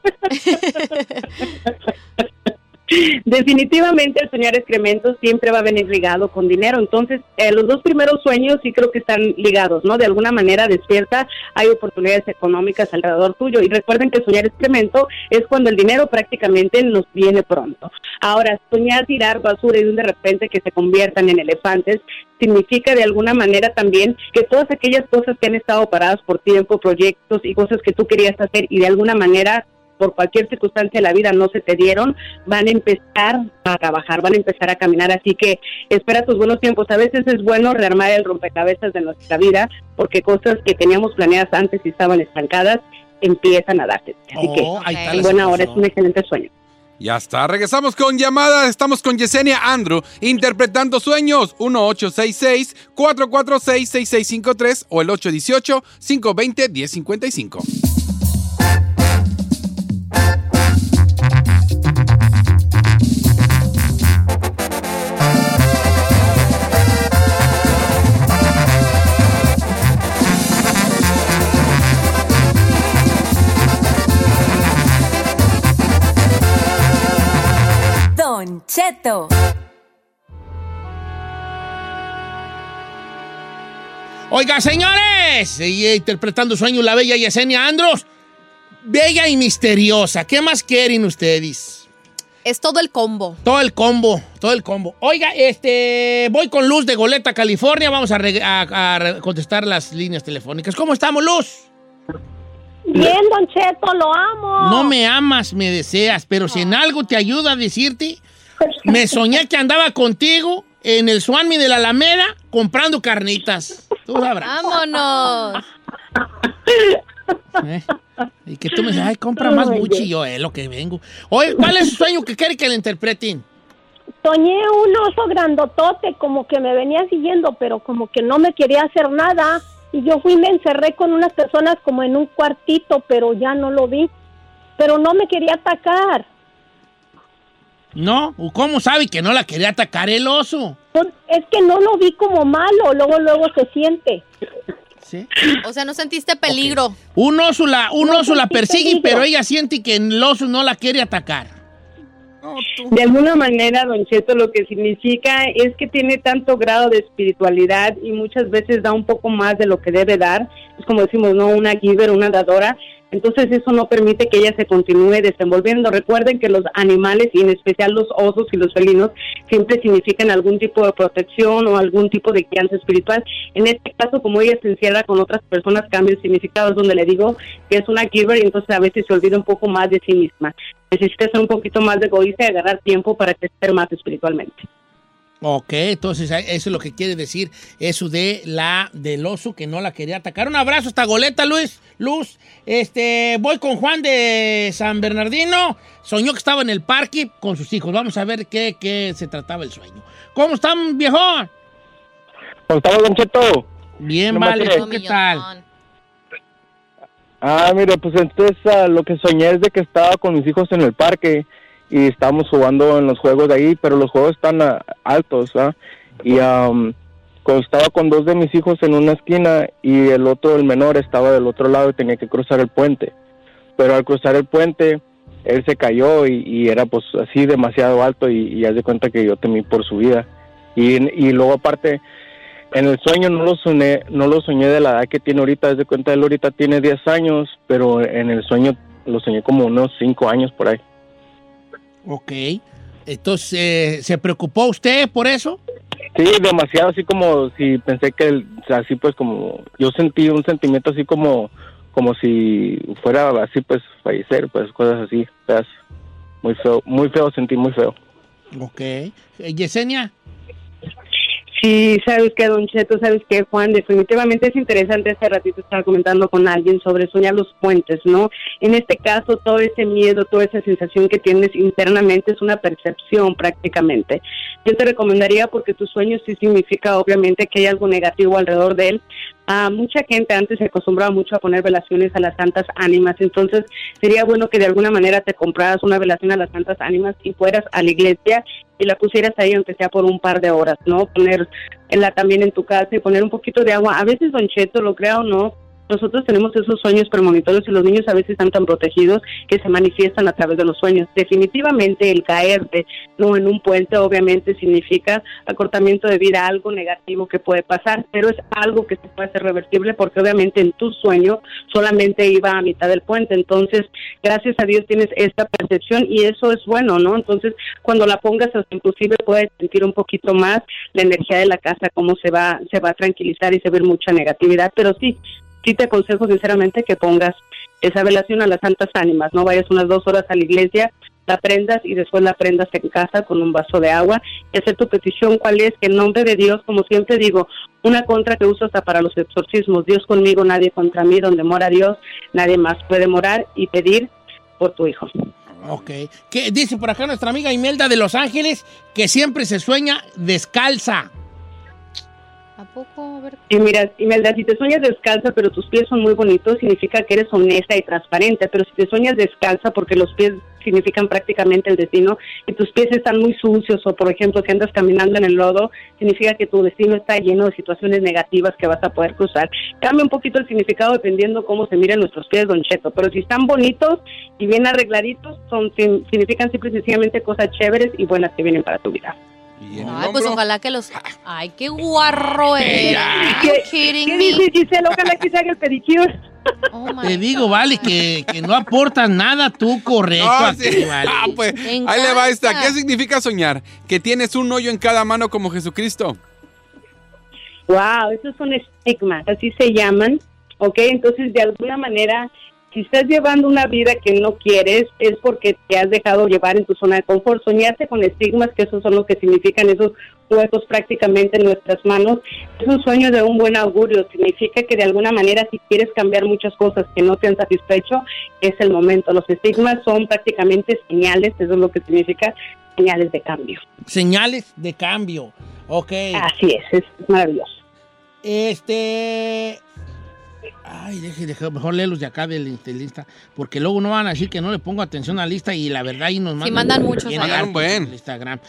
Definitivamente el soñar excrementos siempre va a venir ligado con dinero. Entonces, eh, los dos primeros sueños sí creo que están ligados, ¿no? De alguna manera despierta, hay oportunidades económicas alrededor tuyo. Y recuerden que soñar excremento es cuando el dinero prácticamente nos viene pronto. Ahora, soñar tirar basura y de repente que se conviertan en elefantes significa de alguna manera también que todas aquellas cosas que han estado paradas por tiempo, proyectos y cosas que tú querías hacer y de alguna manera por cualquier circunstancia de la vida no se te dieron, van a empezar a trabajar, van a empezar a caminar. Así que espera tus buenos tiempos. A veces es bueno rearmar el rompecabezas de nuestra vida porque cosas que teníamos planeadas antes y estaban estancadas empiezan a darse. Así Oh, que está la buena hora, es un excelente sueño. Ya está, regresamos con llamada. Estamos con Yesenia Andrew interpretando sueños. 1866-446-6653 o el 818-520-1055. Don Cheto. Oiga, señores, ella interpretando sueños la bella Yesenia Andros. Bella y misteriosa. ¿Qué más quieren ustedes? Es todo el combo. Todo el combo, todo el combo. Oiga, este, voy con Luz de Goleta, California. Vamos a, re- a- contestar las líneas telefónicas. ¿Cómo estamos, Luz? Bien, Don Cheto, lo amo. No me amas, me deseas, pero si en algo te ayuda a decirte, me soñé que andaba contigo en el Swami de la Alameda comprando carnitas. Tú sabrás. Vámonos. ¿eh? Y que tú me dices, ay, compra más buchi y yo, es lo que vengo. Oye, ¿cuál es su sueño que quiere que le interpreten? Soñé un oso grandotote, como que me venía siguiendo, pero como que no me quería hacer nada. Y yo fui y me encerré con unas personas como en un cuartito, pero ya no lo vi. Pero no me quería atacar. ¿No? ¿Cómo sabe que no la quería atacar el oso? Pues, Es que no lo vi como malo, luego, luego se siente. ¿Sí? O sea, no sentiste peligro. Un oso la, un No oso la persigue, peligro. pero ella siente que el oso no la quiere atacar. De alguna manera, Don Cheto, lo que significa es que tiene tanto grado de espiritualidad y muchas veces da un poco más de lo que debe dar. Es como decimos, ¿no? Una giver, una dadora. Entonces eso no permite que ella se continúe desenvolviendo. Recuerden que los animales, y en especial los osos y los felinos, siempre significan algún tipo de protección o algún tipo de guianza espiritual. En este caso, como ella se encierra con otras personas, cambia el significado, es donde le digo que es una giver y entonces a veces se olvida un poco más de sí misma. Necesita ser un poquito más de egoísta y agarrar tiempo para crecer más espiritualmente. Ok, entonces eso es lo que quiere decir eso de la del oso que no la quería atacar. Un abrazo hasta Goleta, Luis. Luz, este, voy con Juan de San Bernardino. Soñó que estaba en el parque con sus hijos. Vamos a ver qué, qué se trataba el sueño. ¿Cómo están, viejón? ¿Cómo estamos, Don Cheto? Bien, No vale. me ¿Tú qué tal? Ah, mire, pues entonces ah, lo que soñé es de que estaba con mis hijos en el parque y estábamos jugando en los juegos de ahí, pero los juegos están ah, altos, ¿ah? Y cuando estaba con dos de mis hijos en una esquina y el otro, el menor, estaba del otro lado y tenía que cruzar el puente. Pero al cruzar el puente, él se cayó y, y era pues así demasiado alto y, y haz de cuenta que yo temí por su vida. Y, y luego aparte, en el sueño no lo soñé, no lo soñé de la edad que tiene ahorita, haz de cuenta él ahorita tiene 10 años, pero en el sueño lo soñé como unos 5 años por ahí. Ok. Entonces, eh, ¿se preocupó usted por eso? Sí, demasiado así como si pensé que, el- o sea, así pues como, yo sentí un sentimiento así como, como si fuera así pues fallecer, pues cosas así, feas. muy feo, muy feo, sentí muy feo. Ok. Eh, Yesenia. Sí, sabes que Don Cheto, sabes que Juan, definitivamente es interesante. Hace ratito estaba comentando con alguien sobre soñar los puentes, ¿no? En este caso, todo ese miedo, toda esa sensación que tienes internamente es una percepción prácticamente. Yo te recomendaría, porque tu sueño sí significa obviamente que hay algo negativo alrededor de él. Ah, mucha gente antes se acostumbraba mucho a poner velaciones a las santas ánimas, entonces sería bueno que de alguna manera te compraras una velación a las santas ánimas y fueras a la iglesia y la pusieras ahí aunque sea por un par de horas, ¿no? Ponerla también en tu casa y poner un poquito de agua. A veces, Don Cheto, lo crea o no, nosotros tenemos esos sueños premonitorios y los niños a veces están tan protegidos que se manifiestan a través de los sueños. Definitivamente el caerte no en un puente obviamente significa acortamiento de vida, algo negativo que puede pasar, pero es algo que se puede hacer reversible porque obviamente en tu sueño solamente iba a mitad del puente, entonces gracias a Dios tienes esta percepción y eso es bueno, ¿no? Entonces cuando la pongas inclusive puedes sentir un poquito más la energía de la casa, cómo se va, se va a tranquilizar y se ve mucha negatividad, pero sí, sí te aconsejo sinceramente que pongas esa velación a las santas ánimas, no vayas unas dos horas a la iglesia, la prendas y después la prendas en casa con un vaso de agua y hacer tu petición, cuál es, que en nombre de Dios, como siempre digo, una contra que uso hasta para los exorcismos, Dios conmigo, nadie contra mí, donde mora Dios, nadie más puede morar y pedir por tu hijo. Ok. ¿Qué dice por acá nuestra amiga Imelda de Los Ángeles que siempre se sueña descalza? ¿A poco? Y mira, Imelda, si te sueñas descalza, pero tus pies son muy bonitos, significa que eres honesta y transparente. Pero si te sueñas descalza, porque los pies significan prácticamente el destino, y tus pies están muy sucios, o por ejemplo, que andas caminando en el lodo, significa que tu destino está lleno de situaciones negativas que vas a poder cruzar. Cambia un poquito el significado dependiendo cómo se miren nuestros pies, Don Cheto. Pero si están bonitos y bien arregladitos, son, significan simple y sencillamente cosas chéveres y buenas que vienen para tu vida. Ay, pues ojalá que los. Ay, qué guarro [LAUGHS] eres. ¿Qué, ¿qué me? dice Giselle? Ojalá que se haga el pedicure. Oh Te digo, vale, que, que no aportas nada tú correcto No, aquí, sí. vale. Ah, pues, ahí le va esta. ¿Qué significa soñar? Que tienes un hoyo en cada mano como Jesucristo. Wow, esos son estigmas, así se llaman, ¿ok? Entonces, de alguna manera, si estás llevando una vida que no quieres, es porque te has dejado llevar en tu zona de confort. Soñaste con estigmas, que esos son los que significan esos huecos prácticamente en nuestras manos. Es un sueño de un buen augurio, significa que de alguna manera, si quieres cambiar muchas cosas que no te han satisfecho, es el momento. Los estigmas son prácticamente señales, eso es lo que significa señales de cambio. Señales de cambio. Ok. Así es, es maravilloso. Este. Ay, deje, deje, mejor léelos de acá del de lista, porque luego no van a decir que no le pongo atención a la lista y la verdad ahí nos mandan. mandan muchos. Mandan buen. Instagram.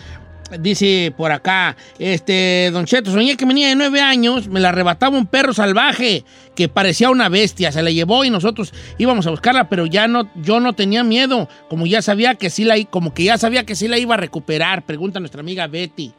Dice por acá, este, Don Cheto, soñé que venía de nueve años, me la arrebataba un perro salvaje que parecía una bestia, se la llevó y nosotros íbamos a buscarla, pero ya no, yo no tenía miedo, como ya sabía que sí la, como que ya sabía que sí la iba a recuperar, pregunta nuestra amiga Betty.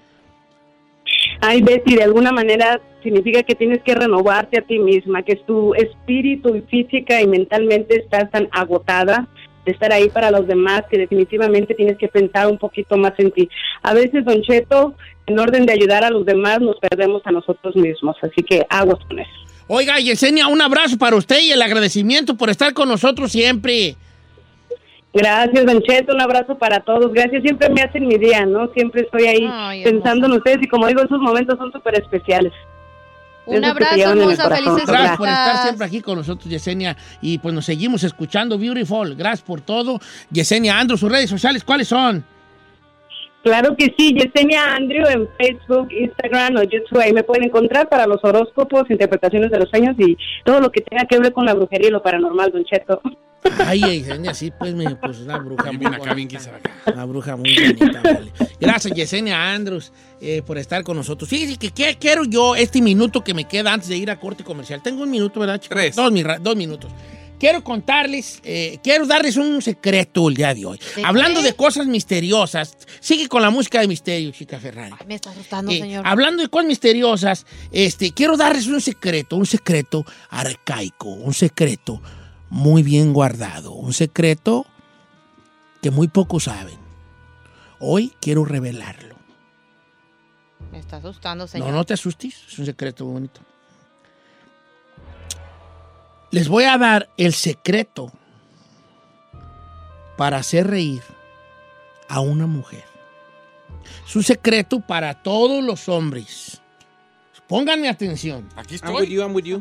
Ay, Betty, de alguna manera significa que tienes que renovarte a ti misma, que tu espíritu y física y mentalmente estás tan agotada de estar ahí para los demás que definitivamente tienes que pensar un poquito más en ti. A veces, Don Cheto, en orden de ayudar a los demás, nos perdemos a nosotros mismos, así que aguas con eso. Oiga, Yesenia, un abrazo para usted y el agradecimiento por estar con nosotros siempre. Gracias, Don Cheto, un abrazo para todos. Gracias, siempre me hacen mi día, ¿no? Siempre estoy ahí Ay, pensando en ustedes y como digo, esos momentos son súper especiales. Un Esos abrazo, hermosa, felices Gracias por estar siempre aquí con nosotros, Yesenia. Y pues nos seguimos escuchando, Beautiful. Gracias por todo. Yesenia Andrew, sus redes sociales, ¿cuáles son? Claro que sí, Yesenia Andrew en Facebook, Instagram o YouTube. Ahí me pueden encontrar para los horóscopos, interpretaciones de los sueños y todo lo que tenga que ver con la brujería y lo paranormal, Don Cheto. Ay, Yesenia, sí, pues, me, pues una bruja muy Bien acá. Una bruja muy bonita, vale. Gracias, Yesenia Andrews, eh, por estar con nosotros. Fíjese que ¿qué quiero yo este minuto que me queda antes de ir a corte comercial. Tengo un minuto, ¿verdad, chicos? Tres. Dos, mi ra- dos minutos. Quiero contarles, eh, quiero darles un secreto el día de hoy. ¿De Hablando qué? de cosas misteriosas. Sigue con la música de misterio, chica Ferrari. Me está asustando, Eh, señor. hablando de cosas misteriosas, este, quiero darles un secreto, un secreto arcaico, un secreto muy bien guardado, un secreto que muy pocos saben. Hoy quiero revelarlo. Me está asustando, señor. No, no te asustes, es un secreto muy bonito. Les voy a dar el secreto para hacer reír a una mujer. Es un secreto para todos los hombres. Pónganme atención. Aquí I'm with estoy. you, I'm with you.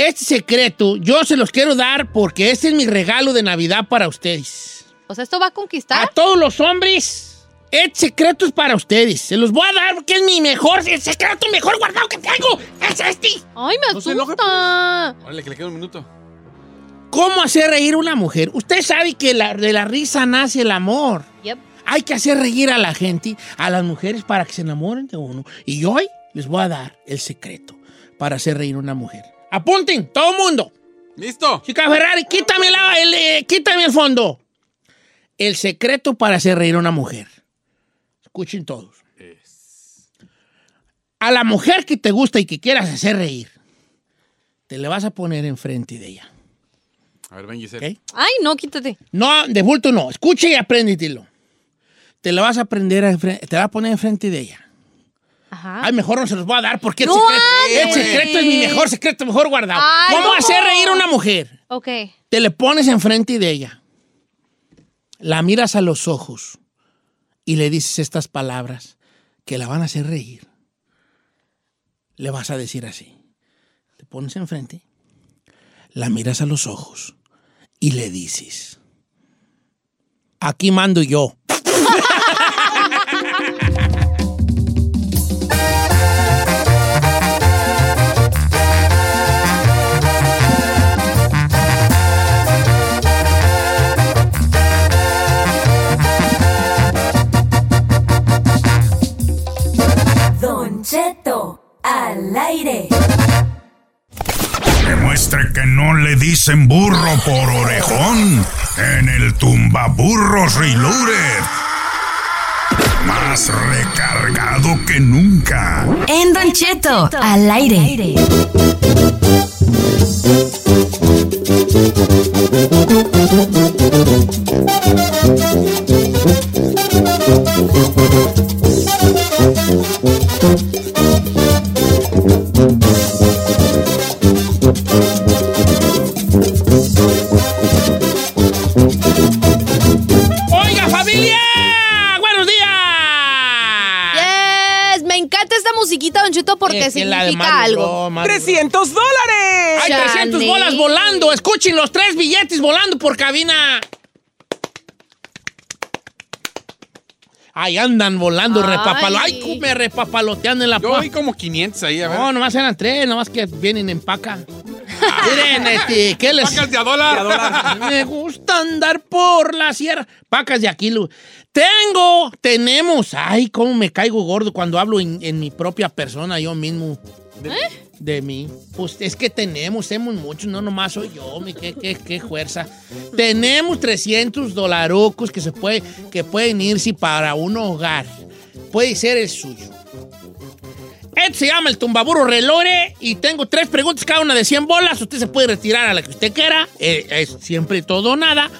Este secreto yo se los quiero dar porque este es mi regalo de Navidad para ustedes. O sea, esto va a A conquistar. todos los hombres, este secreto es para ustedes. Se los voy a dar porque es mi mejor, el secreto mejor guardado que tengo. Es este. Ay, me No se enoje, asusta. Órale, que le queda un minuto. ¿Cómo hacer reír a una mujer? Usted sabe que la- de la risa nace el amor. Yep. Hay que hacer reír a la gente, a las mujeres, para que se enamoren de uno. Y hoy les voy a dar el secreto para hacer reír a una mujer. Apunten, todo el mundo. ¿Listo? Chica Ferrari, quítame, la- el, eh, quítame el fondo. El secreto para hacer reír a una mujer. Escuchen todos. A la mujer que te gusta y que quieras hacer reír, te le vas a poner enfrente de ella. A ver, ven, Giselle. Ay, no, quítate. No, de bulto no. Escucha y apréndetelo. Te la vas a aprender a enfre- te la vas a poner enfrente de ella. Ajá. Ay, mejor no se los voy a dar porque el, secreto, hables. el secreto es mi mejor secreto, mejor guardado. Ay, ¿Cómo ¿cómo? hacer reír a una mujer? Ok. Te le pones enfrente de ella. La miras a los ojos y le dices estas palabras que la van a hacer reír. Le vas a decir así. Te pones enfrente, la miras a los ojos y le dices, aquí mando yo. [LAUGHS] aire. Demuestre que no le dicen burro por orejón en el tumbaburros Reloaded. Más recargado que nunca. En Don Cheto, al aire. Porque Es que la de significa Mario algo. Bros. ¡300 dólares! Hay 300 Chale. bolas volando. Escuchen los tres billetes volando por cabina. Ahí andan volando, Ay. repapalo. Ay, me repapaloteando en la Yo vi como 500 ahí, a ver. No, nomás eran tres, nomás que vienen en paca. Miren, este, ¿qué les...? Pacas de a dólar. Me gusta andar por la sierra. Pacas de Aquilo. Tengo, tenemos. Ay, cómo me caigo gordo cuando hablo en, en mi propia persona, yo mismo. De, de mí. Pues es que tenemos, tenemos muchos, no nomás soy yo, mi, qué, qué, qué fuerza. tenemos 300 dolarucos que, se puede, que pueden irse para un hogar. Puede ser el suyo. Este se llama el tumbaburo relore y tengo tres preguntas, cada una de 100 bolas. Usted se puede retirar a la que usted quiera. eh, es siempre todo o nada.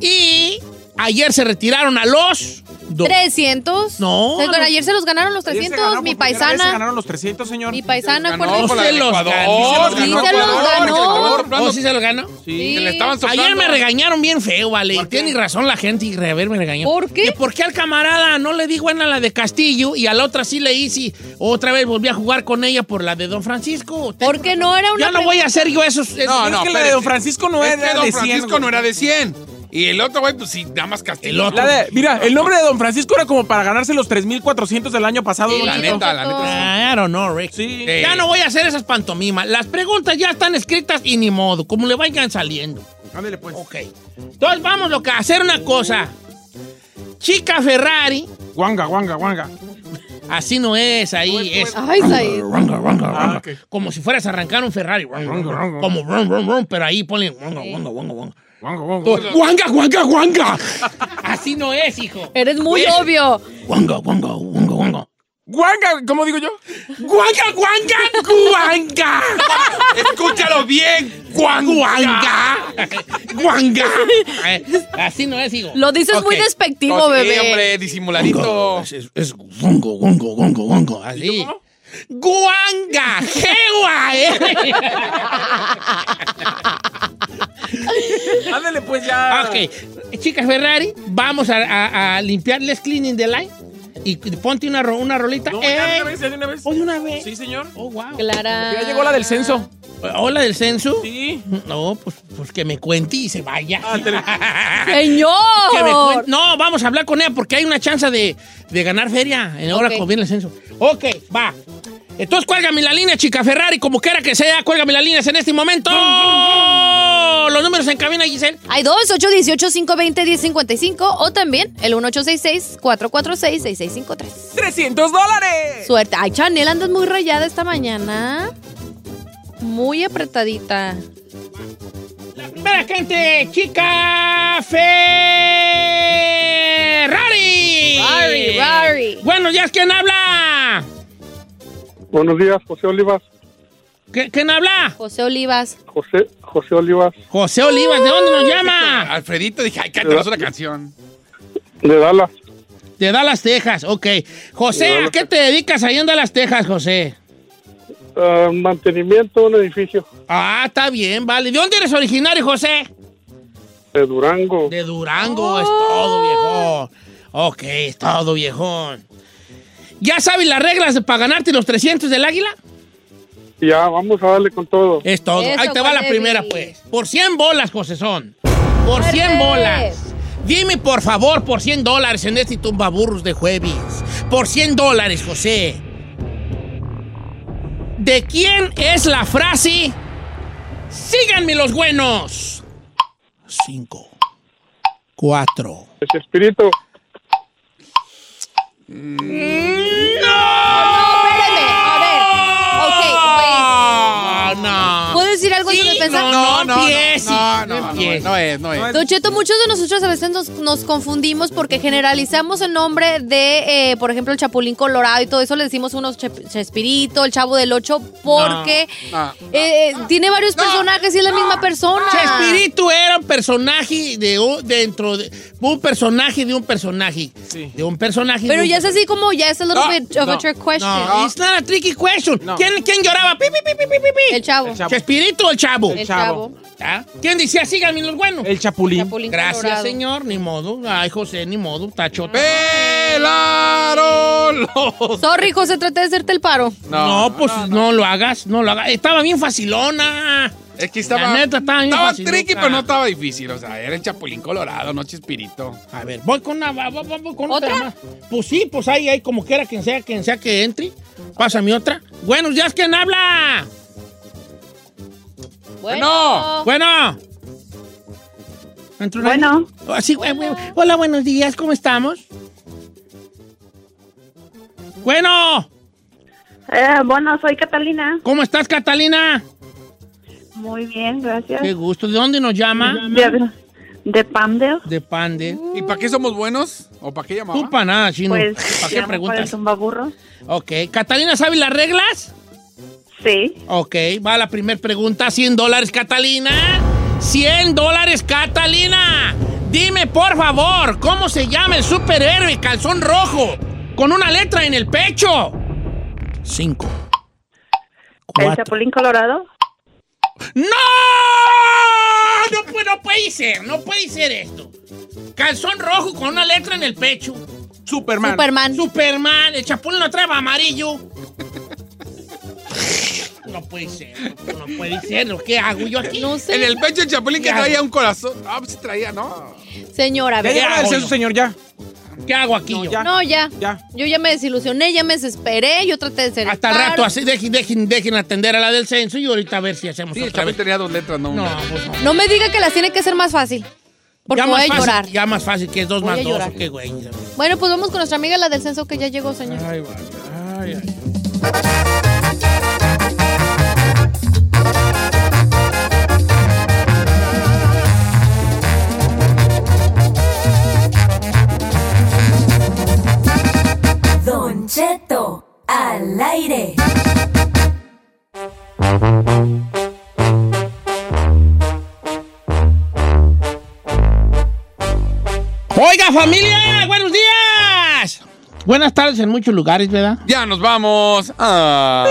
Y ayer se retiraron a los... do- 300. No, no. Ayer se los ganaron los Ayer se 300. ganó mi por primera vez, Se paisana. ganaron los 300, señor. Mi paisana, ganó por la se los Ecuador. ganó, Sí, se los ganó. ¿Oh, sí se los ganó? Sí. Que le estaban soplando. Ayer me regañaron bien feo, vale. Y tiene razón la gente y rever me regañó. ¿Por qué? Que ¿Por qué al camarada no le di buena la de Castillo y a la otra sí le hice? Otra vez volví a jugar con ella por la de Don Francisco. Porque no era una Ya no voy a hacer yo esos. esos- No, Es no, que la de espérese. Don Francisco no Es era Don de 100, Francisco no era de 100. Y el otro, güey, pues sí, nada más castigo. El de- mira, el nombre de Don Francisco era como para ganarse los 3,400 del año pasado. Sí, don la neta, la neta. I don't know, Rick. Sí. Ya no voy a hacer esas pantomimas. Las preguntas ya están escritas y ni modo, como le vayan saliendo. Ándale, pues. Ok. Entonces vamos lo que a hacer una cosa. Chica Ferrari, Guanga, guanga, guanga. así no es ahí, es Ay, Said. Ranga, ranga, ranga. Ah, ok. como si fueras a arrancar un Ferrari, como rum, rum, rum, pero ahí ponle guanga, guanga, guanga, guanga. Guanga, guanga. Guanga, guanga, guanga. Así no es, hijo. Eres muy obvio. Guanga, guanga, guanga, guanga. Guanga, ¿cómo digo yo? Guanga, guanga, guanga. Escúchalo bien. Guanga. Guanga. Eh, Así no es, hijo. Lo dices muy Ok. despectivo, Ok, bebé. hombre, disimuladito. Es, es, es gongo, gongo, gongo, gongo. Así. Guanga, jewa, eh. Ándale, pues ya. Ok, chicas Ferrari, vamos a, a, a limpiarles cleaning the line. Y ponte una, ro- una rolita. No, ya de Ey. una vez, ya de una vez. ¿O de una vez? Sí, señor. Oh, wow. Clara. Ya llegó la del censo. ¿Hola del censo? Sí. No, pues, pues que me cuente y se vaya. Ah, te- [LAUGHS] ¡Señor! Que me cuen- No, vamos a hablar con ella porque hay una chance de, de ganar feria en ahora Ok. que viene el censo. Ok, va. Entonces cuélgame la línea, chica Ferrari, como quiera que sea, cuélgame las líneas en este momento. Los números en cabina, Giselle. Hay dos, 818-520-1055 o también el 1866-446-6653. 300 dólares. Suerte. Ay, Chanel, andas muy rayada esta mañana. Muy apretadita. Primera gente, chica Ferrari. Rari, Rari. Buenos días, ¿quién habla? Buenos días, José Olivas. ¿Qué- ¿Quién habla? José Olivas. José, José Olivas. José Olivas, ¿de dónde nos llama? Alfredito, dije, ay, cántanos una canción. De Dallas. De Dallas, Texas, ok. José, ¿a qué te dedicas ahí en Dallas, Texas, José? Ah, mantenimiento de un edificio Ah, está bien, vale. ¿De dónde eres originario, José? de Durango. De Durango, es todo, viejón. Ok, es todo, viejón. ¿Ya sabes las reglas para ganarte los 300 del águila? Ya, vamos a darle con todo. Es todo. Eso, Ahí te va la primera, pues. Por 100 bolas, José son. Por 100 bolas. Dime, por favor, por 100 dólares en este tumbaburros de jueves. Por 100 dólares, José. ¿De quién es la frase? Síganme los buenos. Cinco. Cuatro. Ese espíritu. Espérame, a ver. Ok, güey. No. ¿Puedo decir no, no. No, no, no, no es, no es. Don Cheto, muchos de nosotros a veces nos, nos confundimos porque generalizamos el nombre de, eh, por ejemplo, el Chapulín Colorado y todo eso le decimos uno Che- Chespirito, el Chavo del Ocho, porque No, eh, tiene varios personajes y es la misma persona. Chespirito era un personaje de un- dentro de un personaje de un personaje. De un personaje. Pero ya es así como, ya es a little bit of a trick question. No, it's not a tricky question. ¿Quién, quién lloraba? Pi, pi, pi, pi, pi, pi. El chavo. ¿Chespirito o el chavo? El chavo. ¿Ah? ¿Quién decía síganme los buenos? El chapulín. Chapulín Gracias, Colorado. señor. Ni modo. Ay, José, ni modo. Tacho. ¡Pelaron los! Sorry, José, traté de hacerte el paro. No, pues no, lo hagas. No lo hagas. Estaba bien facilona. Es que estaba. La neta, estaba bien Estaba tricky, pero no estaba difícil. O sea, era el Chapulín Colorado, no Chespirito. A ver, voy con una. va- voy con otra. más. Pues sí, pues ahí hay como quiera quien sea, quien sea que entre. Pásame otra. Buenos días, ¿quién habla? Bueno. Bueno. Bueno. Ah, sí, güey. Hola, buenos días, ¿cómo estamos? Bueno, Eh, bueno, soy Catalina. ¿cómo estás, Catalina? Muy bien, gracias. Qué gusto. ¿De dónde nos llama? De, de Pandel. De Pande. ¿Y para qué somos buenos? ¿O para qué llamaba? Tú para nada, chino. Pues, ¿Para qué preguntas? para el. Ok. ¿Catalina sabe las reglas? Sí. Ok, va la primera pregunta. 100 dólares, Catalina. 100 dólares, Catalina. Dime, por favor, ¿cómo se llama el superhéroe calzón rojo con una letra en el pecho? Cinco. ¿El Chapulín Colorado? ¡No! No, puede- no puede ser, no puede ser esto. Calzón rojo con una letra en el pecho. Superman. Superman. Superman, el chapulín lo trae amarillo. No puede ser, no, no puede ser. ¿Qué hago yo aquí? No sé. En el pecho el Chapulín que ¿Qué hago? traía un corazón. Ah, pues traía, ¿no? Señora, a Ya hago señor, ya. ¿Qué hago aquí yo? ya. No, ya. Ya. Yo ya me desilusioné, ya me desesperé, yo traté de ser Hasta el rato, así, dejen, dejen, dejen atender a la del censo y ahorita a ver si hacemos Sí, otra vez. tenía dos letras, no No, una. pues no. No me diga que las tiene que ser más fácil. Porque ya voy más a fácil, llorar. Ya más fácil que es dos Voy más dos. llorar. ¿o qué, güey? Bueno, pues vamos con nuestra amiga la del censo que ya llegó, señor. Ay. Ay, ay. Al aire. Oiga, familia. Buenas tardes en muchos lugares, ¿verdad? Ya nos vamos. Ah.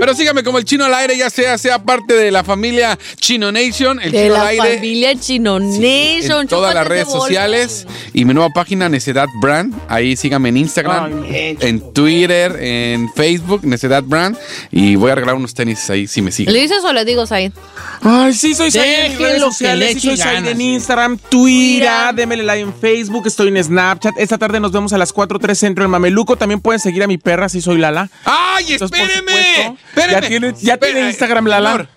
Pero sígame como el chino al aire, ya sea, sea parte de la familia Chino Nation, el De chino la al aire. familia Chino Nation. en todas las redes sociales y mi nueva página Necedad Brand. Ahí síganme en Instagram, en Twitter, en Facebook, Necedad Brand. Y voy a regalar unos tenis ahí si me siguen. ¿Le dices o le digo, Said? Ay, sí, soy Said en redes sociales. le Sí, soy Said en sí. Instagram, Twitter, démele like en Facebook, estoy en Snapchat. Esta tarde nos vemos a las 4.3 Centro en Mameluco. También pueden seguir a mi perra, si soy Lala. ¡Ay, Entonces, espéreme! supuesto, Espéreme. Ya tiene, ya tiene Espera, Instagram, Lala. Señor,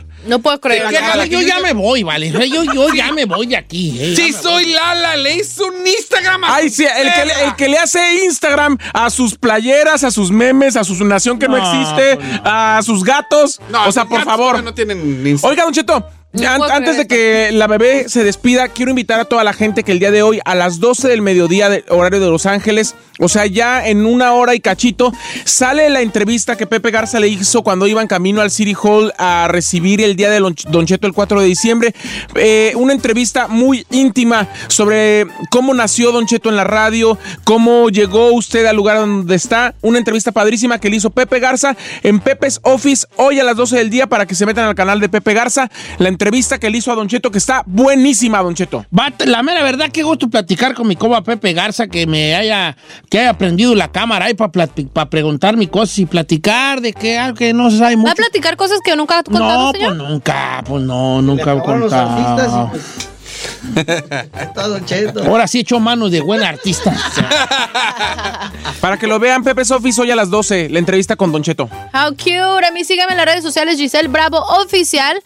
señor No puedo creer. ¿Qué, vale, yo ya me voy, vale. Yo, yo ya me voy de aquí. eh, Sí, soy Lala, le hizo un Instagram a Ay, sí, el que, le, el que le hace Instagram a sus playeras, a sus memes, a su nación que no, No, existe, pues a sus gatos. No, o sea, por favor. No tienen Instagram. Oiga, Don Cheto, No an- puedo antes de que la bebé se despida, quiero invitar a toda la gente que el día de hoy, a las 12 del mediodía, de horario de Los Ángeles, o sea, ya en una hora y cachito, sale la entrevista que Pepe Garza le hizo cuando iba en camino al City Hall a recibir el día de Don Cheto el 4 de diciembre. Eh, una entrevista muy íntima sobre cómo nació Don Cheto en la radio, cómo llegó usted al lugar donde está. Una entrevista padrísima que le hizo Pepe Garza en Pepe's Office hoy a las 12 del día para que se metan al canal de Pepe Garza. La entrevista que le hizo a Don Cheto, que está buenísima, Don Cheto. Va, la mera verdad, qué gusto platicar con mi coba Pepe Garza, que me haya, que haya prendido la cámara ahí para preguntar mi cosas y platicar de que, algo que no se sabe ¿Va mucho. a platicar cosas que nunca ha contado, No, señor? pues nunca, pues no, nunca he acabaron los [LAUGHS] Cheto. Ahora sí he hecho manos de buen artista. [LAUGHS] Para que lo vean, Pepe's Office hoy a las 12, la entrevista con Don Cheto. How cute. A mí síganme en las redes sociales Giselle Bravo Oficial.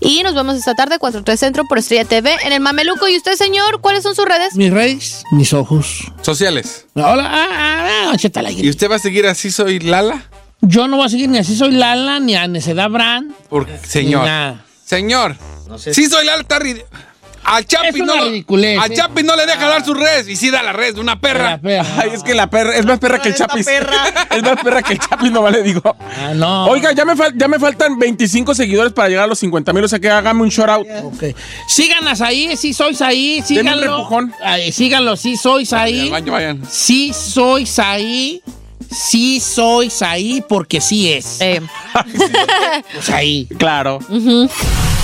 Y nos vemos esta tarde, 4.3 Centro por Estrella TV en el Mameluco. ¿Y usted, señor? ¿Cuáles son sus redes? Mis reyes, mis ojos. Sociales. Hola, ah, ah, ah, aire. ¿Y usted va a seguir así, soy Lala? Yo no voy a seguir ni así soy Lala, ni a Necedad Brand. Porque, señor. Señor. sé. Sí, soy Lala, está Al Chapi no, ridiculez, al ¿eh? Chapi no le deja dar su res. Y sí da la res de una perra. Ay, es que la perra es más perra que el perra. [LAUGHS] Es más perra que el Chapis, no vale, digo. Ah, no. Oiga, ya me, ya me faltan 25 seguidores para llegar a los 50 mil, o sea que hágame un shout out. Ok. Síganas ahí, sí sois ahí, un síganlo. empujón. Ahí, síganlo, sí sois ahí. vayan. Sí sois ahí. Sí sois ahí porque sí es. Eh. [LAUGHS] Pues ahí. Claro.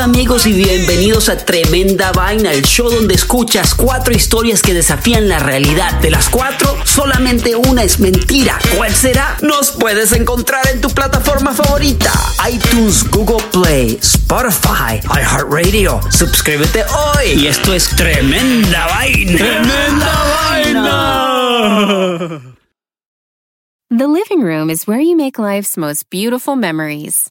Hola amigos y bienvenidos a Tremenda Vaina, el show donde escuchas cuatro historias que desafían la realidad. De las cuatro, solamente una es mentira. ¿Cuál será? Nos puedes encontrar en tu plataforma favorita. iTunes, Google Play, Spotify, iHeartRadio. Suscríbete hoy. Y esto es Tremenda Vaina. ¡Tremenda vaina! The living room is where you make life's most beautiful memories.